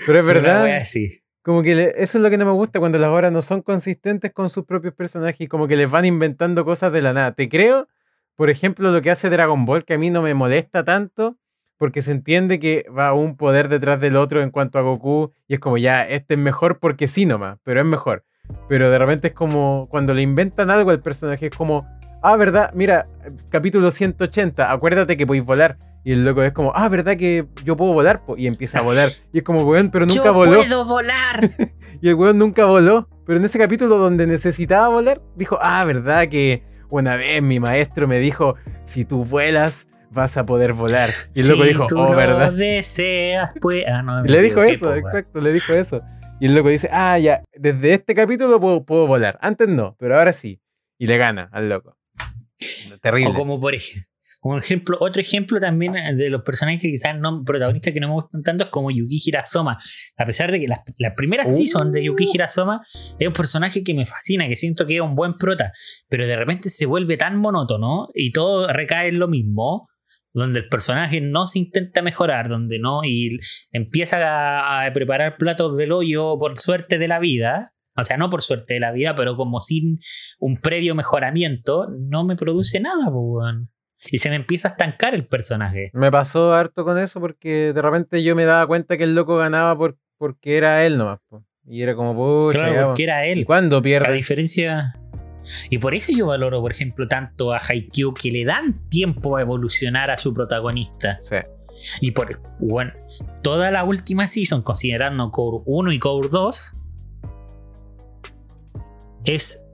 Pero es verdad. wea así. Como que le- eso es lo que no me gusta cuando las obras no son consistentes con sus propios personajes y como que les van inventando cosas de la nada. Te creo, por ejemplo, lo que hace Dragon Ball, que a mí no me molesta tanto, porque se entiende que va un poder detrás del otro en cuanto a Goku y es como ya, este es mejor porque sí nomás, pero es mejor. Pero de repente es como cuando le inventan algo al personaje, es como, ah, verdad, mira, capítulo 180, acuérdate que podéis volar. Y el loco es como, ah, ¿verdad que yo puedo volar? po?" Y empieza a volar. Y es como, weón, pero nunca Yo voló. puedo volar. Y el weón nunca voló. Pero en ese capítulo donde necesitaba volar, dijo, ah, ¿verdad que una vez mi maestro me dijo, si tú vuelas, vas a poder volar? Y el loco Si dijo, tú oh, lo ¿verdad? deseas, pues. Ah, no, le dijo eso, po, exacto, le dijo eso. Y el loco dice, ah, ya, desde este capítulo puedo, puedo volar. Antes no, pero ahora sí. Y le gana al loco. Terrible. O como por ejemplo, como ejemplo, otro ejemplo también de los personajes que quizás no protagonistas que no me gustan tanto es como Yuki Hirasoma. A pesar de que las la primeras Uh. season de Yuki Hirasoma es un personaje que me fascina, que siento que es un buen prota, pero de repente se vuelve tan monótono y todo recae en lo mismo. Donde el personaje no se intenta mejorar, donde no, y empieza a, a preparar platos del hoyo por suerte de la vida. O sea, no por suerte de la vida, pero como sin un previo mejoramiento, no me produce nada, pues. Y se me empieza a estancar el personaje. Me pasó harto con eso porque de repente yo me daba cuenta que el loco ganaba por, porque era él nomás. po. Y era como, pucha, Claro, ya, porque era ¿Y él. cuándo A pierde? diferencia. Y por eso yo valoro, por ejemplo, tanto a Haikyuu que le dan tiempo a evolucionar a su protagonista. Sí. Y por bueno, toda la última season, considerando Core 1 y Core 2, es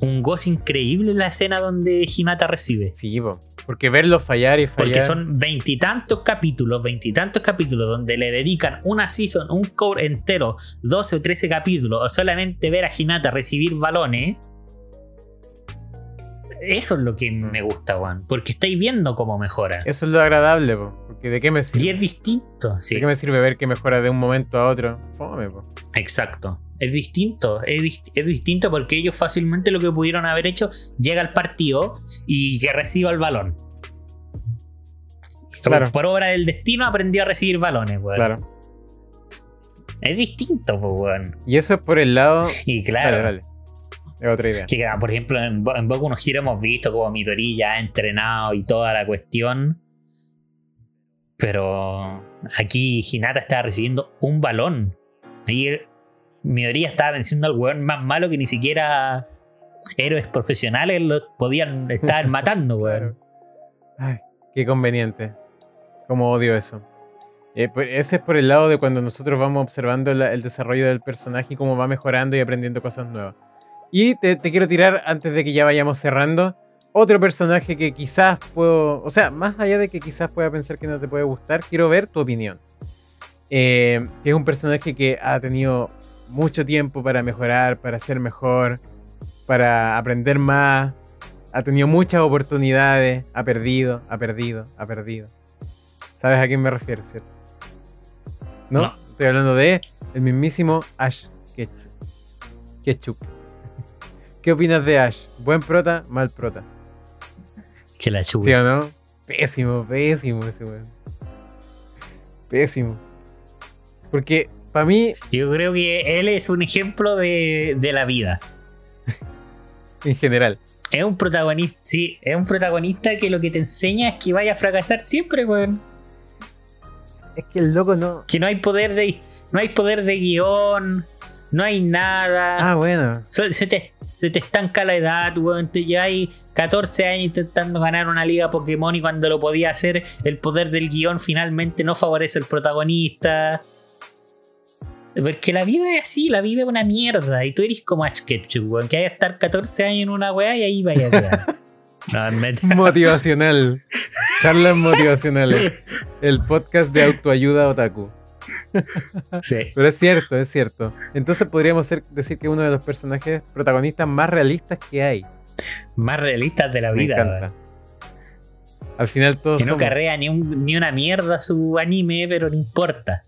un gozo increíble la escena donde Hinata recibe. Sí, po. porque verlo fallar y fallar. Porque son veintitantos capítulos, veintitantos capítulos donde le dedican una season, un core entero, 12 o 13 capítulos, o solamente ver a Hinata recibir balones. Eso es lo que me gusta, Juan. Porque estáis viendo cómo mejora. Eso es lo agradable, po. porque ¿de qué me sirve? Y es distinto, sí. ¿De qué me sirve ver que mejora de un momento a otro? Fome, po. Exacto. Es distinto. Es, es distinto porque ellos fácilmente lo que pudieron haber hecho llega al partido y que reciba el balón. Claro. Por obra del destino aprendió a recibir balones, weón. Claro. Es distinto, pues, weón. Y eso es por el lado. Y claro, Dale, dale. Es otra idea. que por ejemplo en, en Boku no Hero hemos visto como Midori ya ha entrenado y toda la cuestión. Pero aquí Hinata estaba recibiendo un balón. Ahí el- Midori estaba venciendo al weón más malo que ni siquiera héroes profesionales lo podían estar matando, weón. Claro. Ay, qué conveniente. Cómo odio eso. Eh, pues, ese es por el lado de cuando nosotros vamos observando la- el desarrollo del personaje y cómo va mejorando y aprendiendo cosas nuevas. Y te, te quiero tirar, antes de que ya vayamos cerrando, otro personaje que quizás puedo. O sea, más allá de que quizás pueda pensar que no te puede gustar, quiero ver tu opinión. Eh, que es un personaje que ha tenido mucho tiempo para mejorar, para ser mejor, para aprender más. Ha tenido muchas oportunidades, ha perdido, ha perdido, ha perdido. ¿Sabes a quién me refiero, cierto? ¿No? No. Estoy hablando de el mismísimo Ash Ketchum. Ketchup. ¿Qué opinas de Ash? ¿Buen prota? ¿Mal prota? Que la chupa. ¿Sí o no? Pésimo, pésimo ese weón. Pésimo. Porque para mí, Yo creo que él es un ejemplo de, de la vida. en general, Es un protagonista, sí, es un protagonista que lo que te enseña es que vaya a fracasar siempre, weón. es que el loco no. Que no hay poder de. No hay poder de guion. No hay nada. Ah, bueno. So- Se te, se te estanca la edad, weón. Te lleváis 14 años intentando ganar una liga Pokémon y cuando lo podía hacer, el poder del guion finalmente no favorece al protagonista. Porque la vida es así, la vida es una mierda. Y tú eres como Ash Ketchum, weón. Que hay que estar 14 años en una weá y ahí vaya a quedar. No, Motivacional. Charlas motivacionales. El podcast de autoayuda otaku. Sí. Pero es cierto, es cierto. Entonces podríamos ser- decir que uno de los personajes protagonistas más realistas que hay. Más realistas de la Me vida, encanta. Al final todos Que no somos- carrea ni, un- ni una mierda su anime, pero no importa.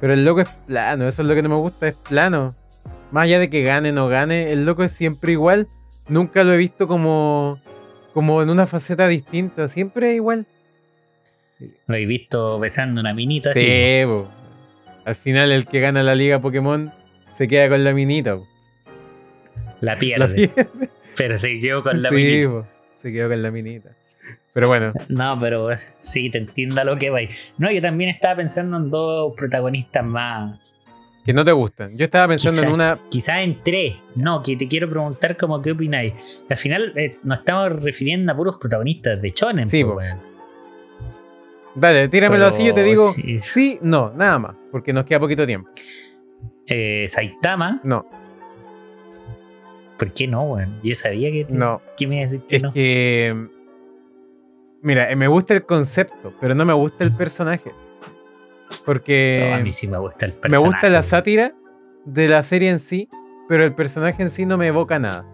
Pero el loco es plano, eso es lo que no me gusta, es plano. Más allá de que gane o no gane, el loco es siempre igual. Nunca lo he visto como, como en una faceta distinta, siempre es igual. Lo he visto besando una minita Sí, así. Al final el que gana la liga Pokémon se queda con la minita. po. La La pierde. pierde. Pero se quedó con la sí, minita. se quedó con la minita. Pero bueno, No, pero sí, te entiendo a lo que va. No, yo también estaba pensando en dos protagonistas más. que no te gustan. Yo estaba pensando en una. Quizás en tres. No, que te quiero preguntar como qué opináis. Al final eh, nos estamos refiriendo a puros protagonistas de Shonen. Sí, po. weón. Dale, tíramelo Pero así, yo te digo sí. sí, no, nada más, porque nos queda poquito tiempo. Eh, Saitama. No, ¿Por qué no, weón? Yo sabía que, no. me iba a decir que Es no. que. Mira, eh, me gusta el concepto, pero no me gusta el personaje. Porque No, a mí sí me gusta el me personaje. gusta la sátira de la serie en sí, pero el personaje en sí no me evoca nada.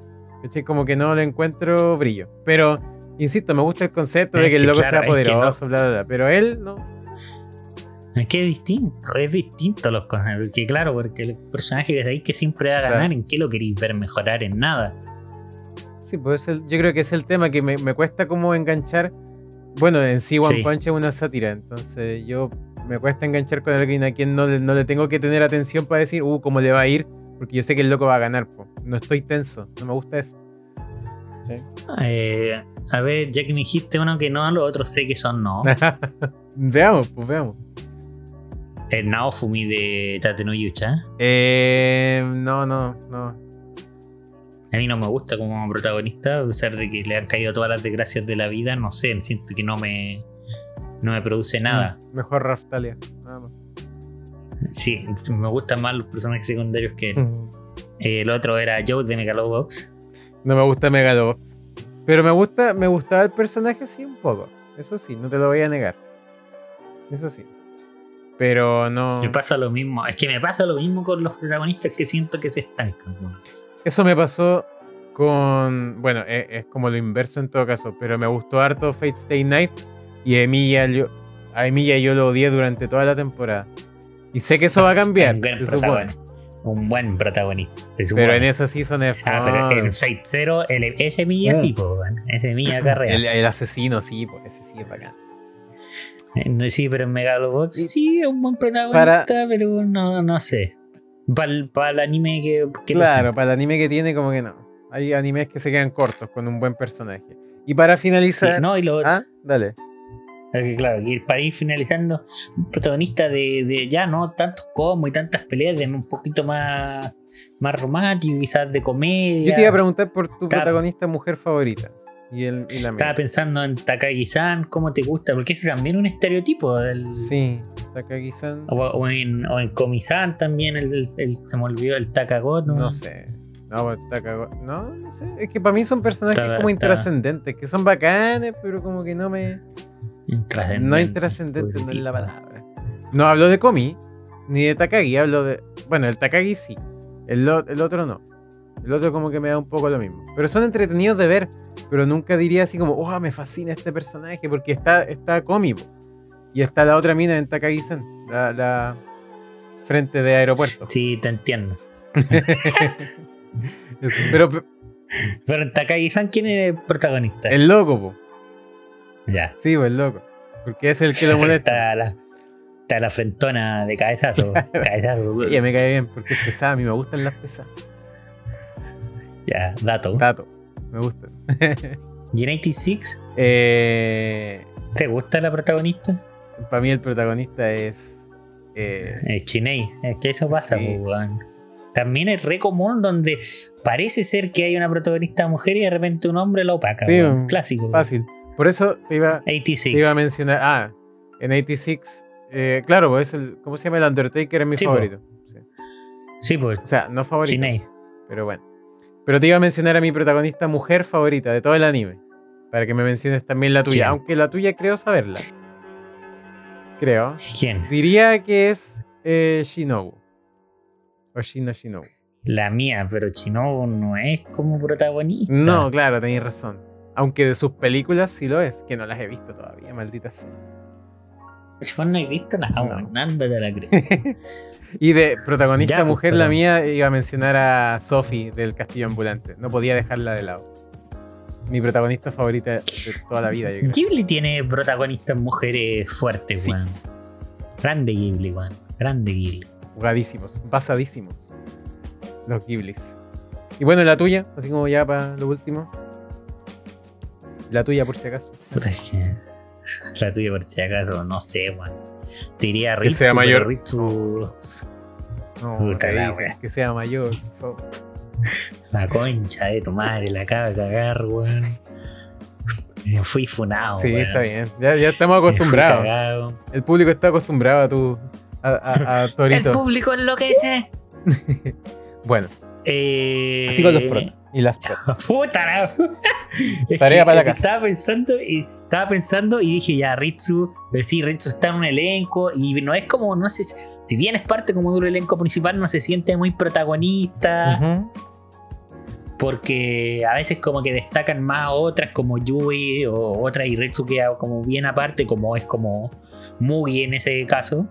¿Cachai? Como que no le encuentro brillo. Pero, insisto, me gusta el concepto de Es que el que loco claro, sea que no. poderoso, bla, bla, bla. Pero él no. Es que es distinto, es distinto los cosas. Porque claro, porque el personaje que ahí que siempre va a ganar, Claro. ¿en qué lo queréis ver mejorar? En nada. Sí, pues es el- yo creo que es el tema que me, me cuesta como enganchar. Bueno, en sí One Sí. Punch es una sátira, entonces yo me cuesta enganchar con alguien a quien no le, no le tengo que tener atención para decir, uh, cómo le va a ir Porque yo sé que el loco va a ganar, po. No estoy tenso, no me gusta eso. Eh, a ver, ya que me dijiste uno que no, los otros sé que son no. veamos, pues veamos. El Naofumi de Tate no Yucha. Eh, no, no, no. A mí no me gusta como protagonista, a pesar de que le han caído todas las desgracias de la vida, no sé, siento que no me, no me produce nada. Mm, mejor Raftalia, nada más. Sí, me gustan más los personajes secundarios que él. Mm. Eh, el otro era Joe de Megalobox. No me gusta Megalobox. Pero me gusta, me gustaba el personaje sí un poco. Eso sí, no te lo voy a negar. Eso sí. Pero no. Me pasa lo mismo. Es que me pasa lo mismo con los protagonistas que siento que se estancan. Eso me pasó con. Bueno, e, es, es como lo inverso en todo caso. Pero me gustó harto Fate Stay Night. Y a Emilia, yo, a Emilia yo lo odié durante toda la temporada. Y sé que eso va a cambiar. Un buen, se supone. protagonista. Un buen protagonista. Se supone. Pero en esa season es. Ah, pero en Fate Zero, el, ese Milla Mm. sí, po, ese Milla carrera. el, el asesino, sí, pues ese sí es bacán. Eh, Sí, pero en Megalobox sí es un buen protagonista, pero no, no sé. Para el anime que, que Claro, para el anime que tiene, como que no. Hay animes que se quedan cortos con un buen personaje. Y para finalizar. Sí, no, y lo Ah, dale. claro, para ir finalizando, protagonista de, de ya no tantos como y tantas peleas, de un poquito más, más romántico, quizás de comedia. Yo te iba a preguntar por tu protagonista mujer favorita. Y, el, y la Estaba pensando en Takagi-san, ¿cómo te gusta? Porque ese también es un estereotipo. del- Sí, Takagi-san. O, o en, o en Komi-san también, el, el- el- se me olvidó el Takagot. ¿no? No sé. No, pues, Takago- no, no sé. Es que para mí son personajes como intrascendentes, que son bacanes, pero como que no me. Intrascendente. No intrascendente, no es la palabra. No hablo de Komi, ni de Takagi, hablo de. Bueno, el Takagi sí. El, el otro no. El otro como que me da un poco lo mismo. Pero son entretenidos de ver. Pero nunca diría así como, oh, me fascina este personaje. Porque está, está Komi. po. Y está la otra mina en Takagi-san. La, la frente de aeropuerto. Sí, te entiendo. Eso. Pero pe- Pero en Takagi-san, ¿quién es el protagonista? el loco, po. Ya. Sí, pues el loco. Porque es el que lo molesta. Está la, está la frentona de cabezazo. cabezazo. Ella me cae bien porque es pesada. A mí me gustan las pesadas. Ya, dato. Tato. Me gustan. ¿Y en 86? Eh, ¿Te gusta la protagonista? para mí el protagonista es. eh, Eh, Chinei. Es que eso pasa, Sí. weón. También es re común donde parece ser que hay una protagonista mujer y de repente un hombre la opaca. Sí, un- Clásico. weón. fácil. Por eso te iba, 86. te iba a mencionar. Ah, en 86. eh, claro, pues es el. ¿Cómo se llama? El Undertaker es mi Sí, po. favorito. Sí. Sí, pues. O sea, no favorito. Chinei. Pero bueno. Pero te iba a mencionar a mi protagonista mujer favorita de todo el anime. Para que me menciones también la tuya. ¿Quién? Aunque la tuya creo saberla. Creo. ¿Quién? Diría que es eh, Shinobu. O Shino Shinobu. La mía, pero Chinobu no es como protagonista. No, claro, tenéis razón. Aunque de sus películas sí lo es, que no las he visto todavía, maldita sea. Yo no he visto nada, No. Nada te la creo. Y de protagonista Ya, mujer, pero- la mía iba a mencionar a Sophie del Castillo Ambulante. No podía dejarla de lado. Mi protagonista favorita de toda la vida, yo creo. Ghibli tiene protagonistas mujeres fuertes, Sí. weón. Grande Ghibli, weón. Grande Ghibli. Jugadísimos, basadísimos. Los Ghiblis. Y bueno, la tuya, así como ya para lo último. La tuya, por si acaso. Puta, es que. La tuya, por si acaso, no sé, weón. Te diría Que Ritsu. sea mayor. pero Ritsu, No, Puta ¿qué la dices? wea. que sea mayor, por favor. la concha de tu madre, la acaba de cagar, weón. Me fui funado, sí, weón. está bien. Ya, ya estamos acostumbrados. El público está acostumbrado a tu. a, a- a Torito. El público enloquece. Bueno, Eh, así con los protas. Y las. Puta la- Es Tarea que para la casa. Estaba pensando y estaba pensando y dije ya Ritsu, pero sí, Ritsu está en un elenco y no es como, no sé, si bien es parte como de un elenco principal, no se siente muy protagonista porque a veces como que destacan más otras como Yui o otras y Ritsu queda como bien aparte como es como Mugi en ese caso.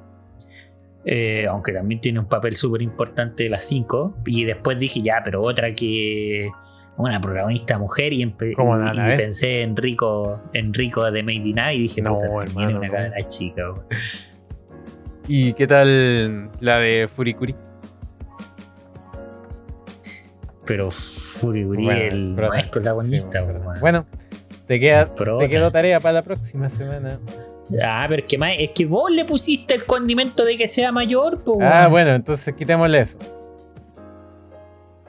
Eh, aunque también tiene un papel súper importante de las 5. Y después dije, ya, pero otra que. Una protagonista mujer. Y, pensé en Rico, en Rico de Made in Night y dije, No, puta, hermano, una no. cara chica. ¿Y qué tal la de Furikuri? Pero Fury Uriel no es protagonista, sí. Bueno, te, queda, Prota. te quedó tarea para la próxima semana. Ah, pero es que, más, es que vos le pusiste el condimento de que sea mayor, pues. Ah, bueno, entonces quitémosle eso.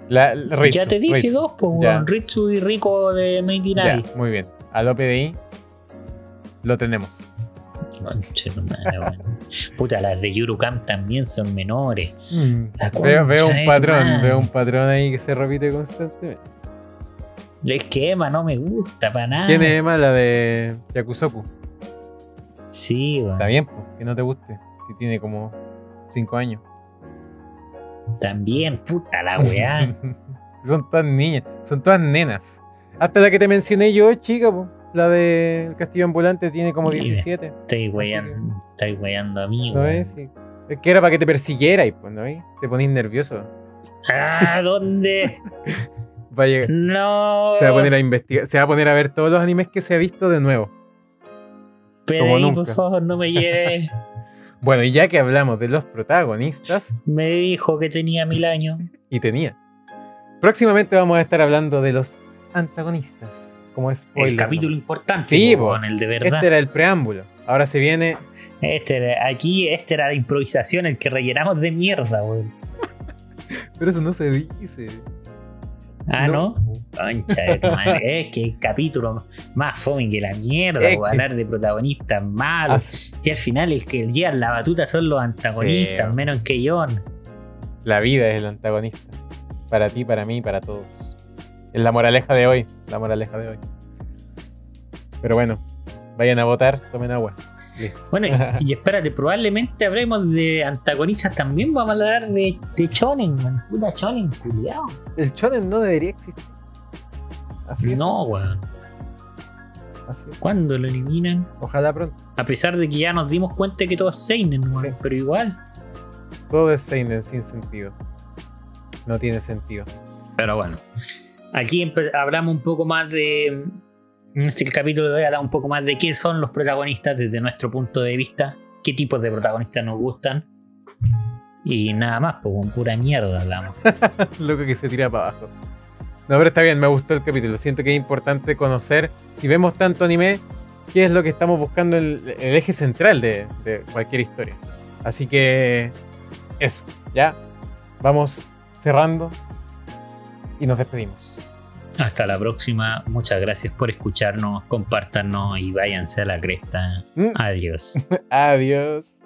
La, la Ritsu, ya te dije Ritsu. dos, pues, weón. Ritsu y Rico de Made in Ya, muy bien. OPDI lo tenemos. Conche tu madre, weón. Puta, las de Yurukam también son menores. La Veo, un patrón, veo un patrón ahí que se repite constantemente. Es que Emma no me gusta para nada. ¿Quién es Emma? La de Yakusoku. Sí, weón. Está bien, pues, que no te guste. Si tiene como 5 años. También, puta la weá. son todas niñas, son todas nenas. Hasta la que te mencioné yo, chica, po, la del Castillo Ambulante tiene como Mira. 17. Estoy weyando, estoy weyando a mí, ¿No? Sí. Es que era para que te persiguierais, pues, ¿no ves? Te ponís nervioso. Ah, ¿dónde? Va a llegar- No. Se va a poner a investigar, se va a poner a ver todos los animes que se ha visto de nuevo. Pero como ahí, nunca. por favor, no me lleves. Bueno, y ya que hablamos de los protagonistas, me dijo que tenía mil años. y tenía. Próximamente vamos a estar hablando de los antagonistas. Como spoiler. el capítulo importante, Sí, con el de verdad. Este era el preámbulo. Ahora se viene. Este era- aquí, este era la improvisación, el que rellenamos de mierda, weón. Pero eso no se dice. Ah, ¿no? Concha de tu madre. Es que el capítulo más fome que la mierda, Es po, que- hablar de protagonistas malos. Así- Si al final el que lleva la batuta son los antagonistas, Sí. menos que John. La vida es el antagonista. Para ti, para mí, para todos. Es la moraleja de hoy. La moraleja de hoy. Pero bueno, vayan a votar, tomen agua. Listo. Bueno, y, y espérate, probablemente hablemos de antagonistas también. Vamos a hablar de, de Chonen, man. Puta Chonen, culiao. El shonen no debería existir. Así es. No, weón. Así es. ¿Cuándo lo eliminan? Ojalá pronto. A pesar de que ya nos dimos cuenta que todo es Seinen, weón. Sí. Pero igual. Todo es Seinen sin sentido. No tiene sentido. Pero bueno. Aquí hablamos un poco más de. En este capítulo de hoy hablamos un poco más de qué son los protagonistas desde nuestro punto de vista. Qué tipos de protagonistas nos gustan. Y nada más, pues con pura mierda hablamos. Loco que se tira para abajo. No, pero está bien, me gustó el capítulo. Siento que es importante conocer, si vemos tanto anime, qué es lo que estamos buscando, el, el eje central de, de cualquier historia. Así que eso, ya. Vamos cerrando y nos despedimos. Hasta la próxima. Muchas gracias por escucharnos. Compártanos y váyanse a la cresta. Mm. Adiós. Adiós.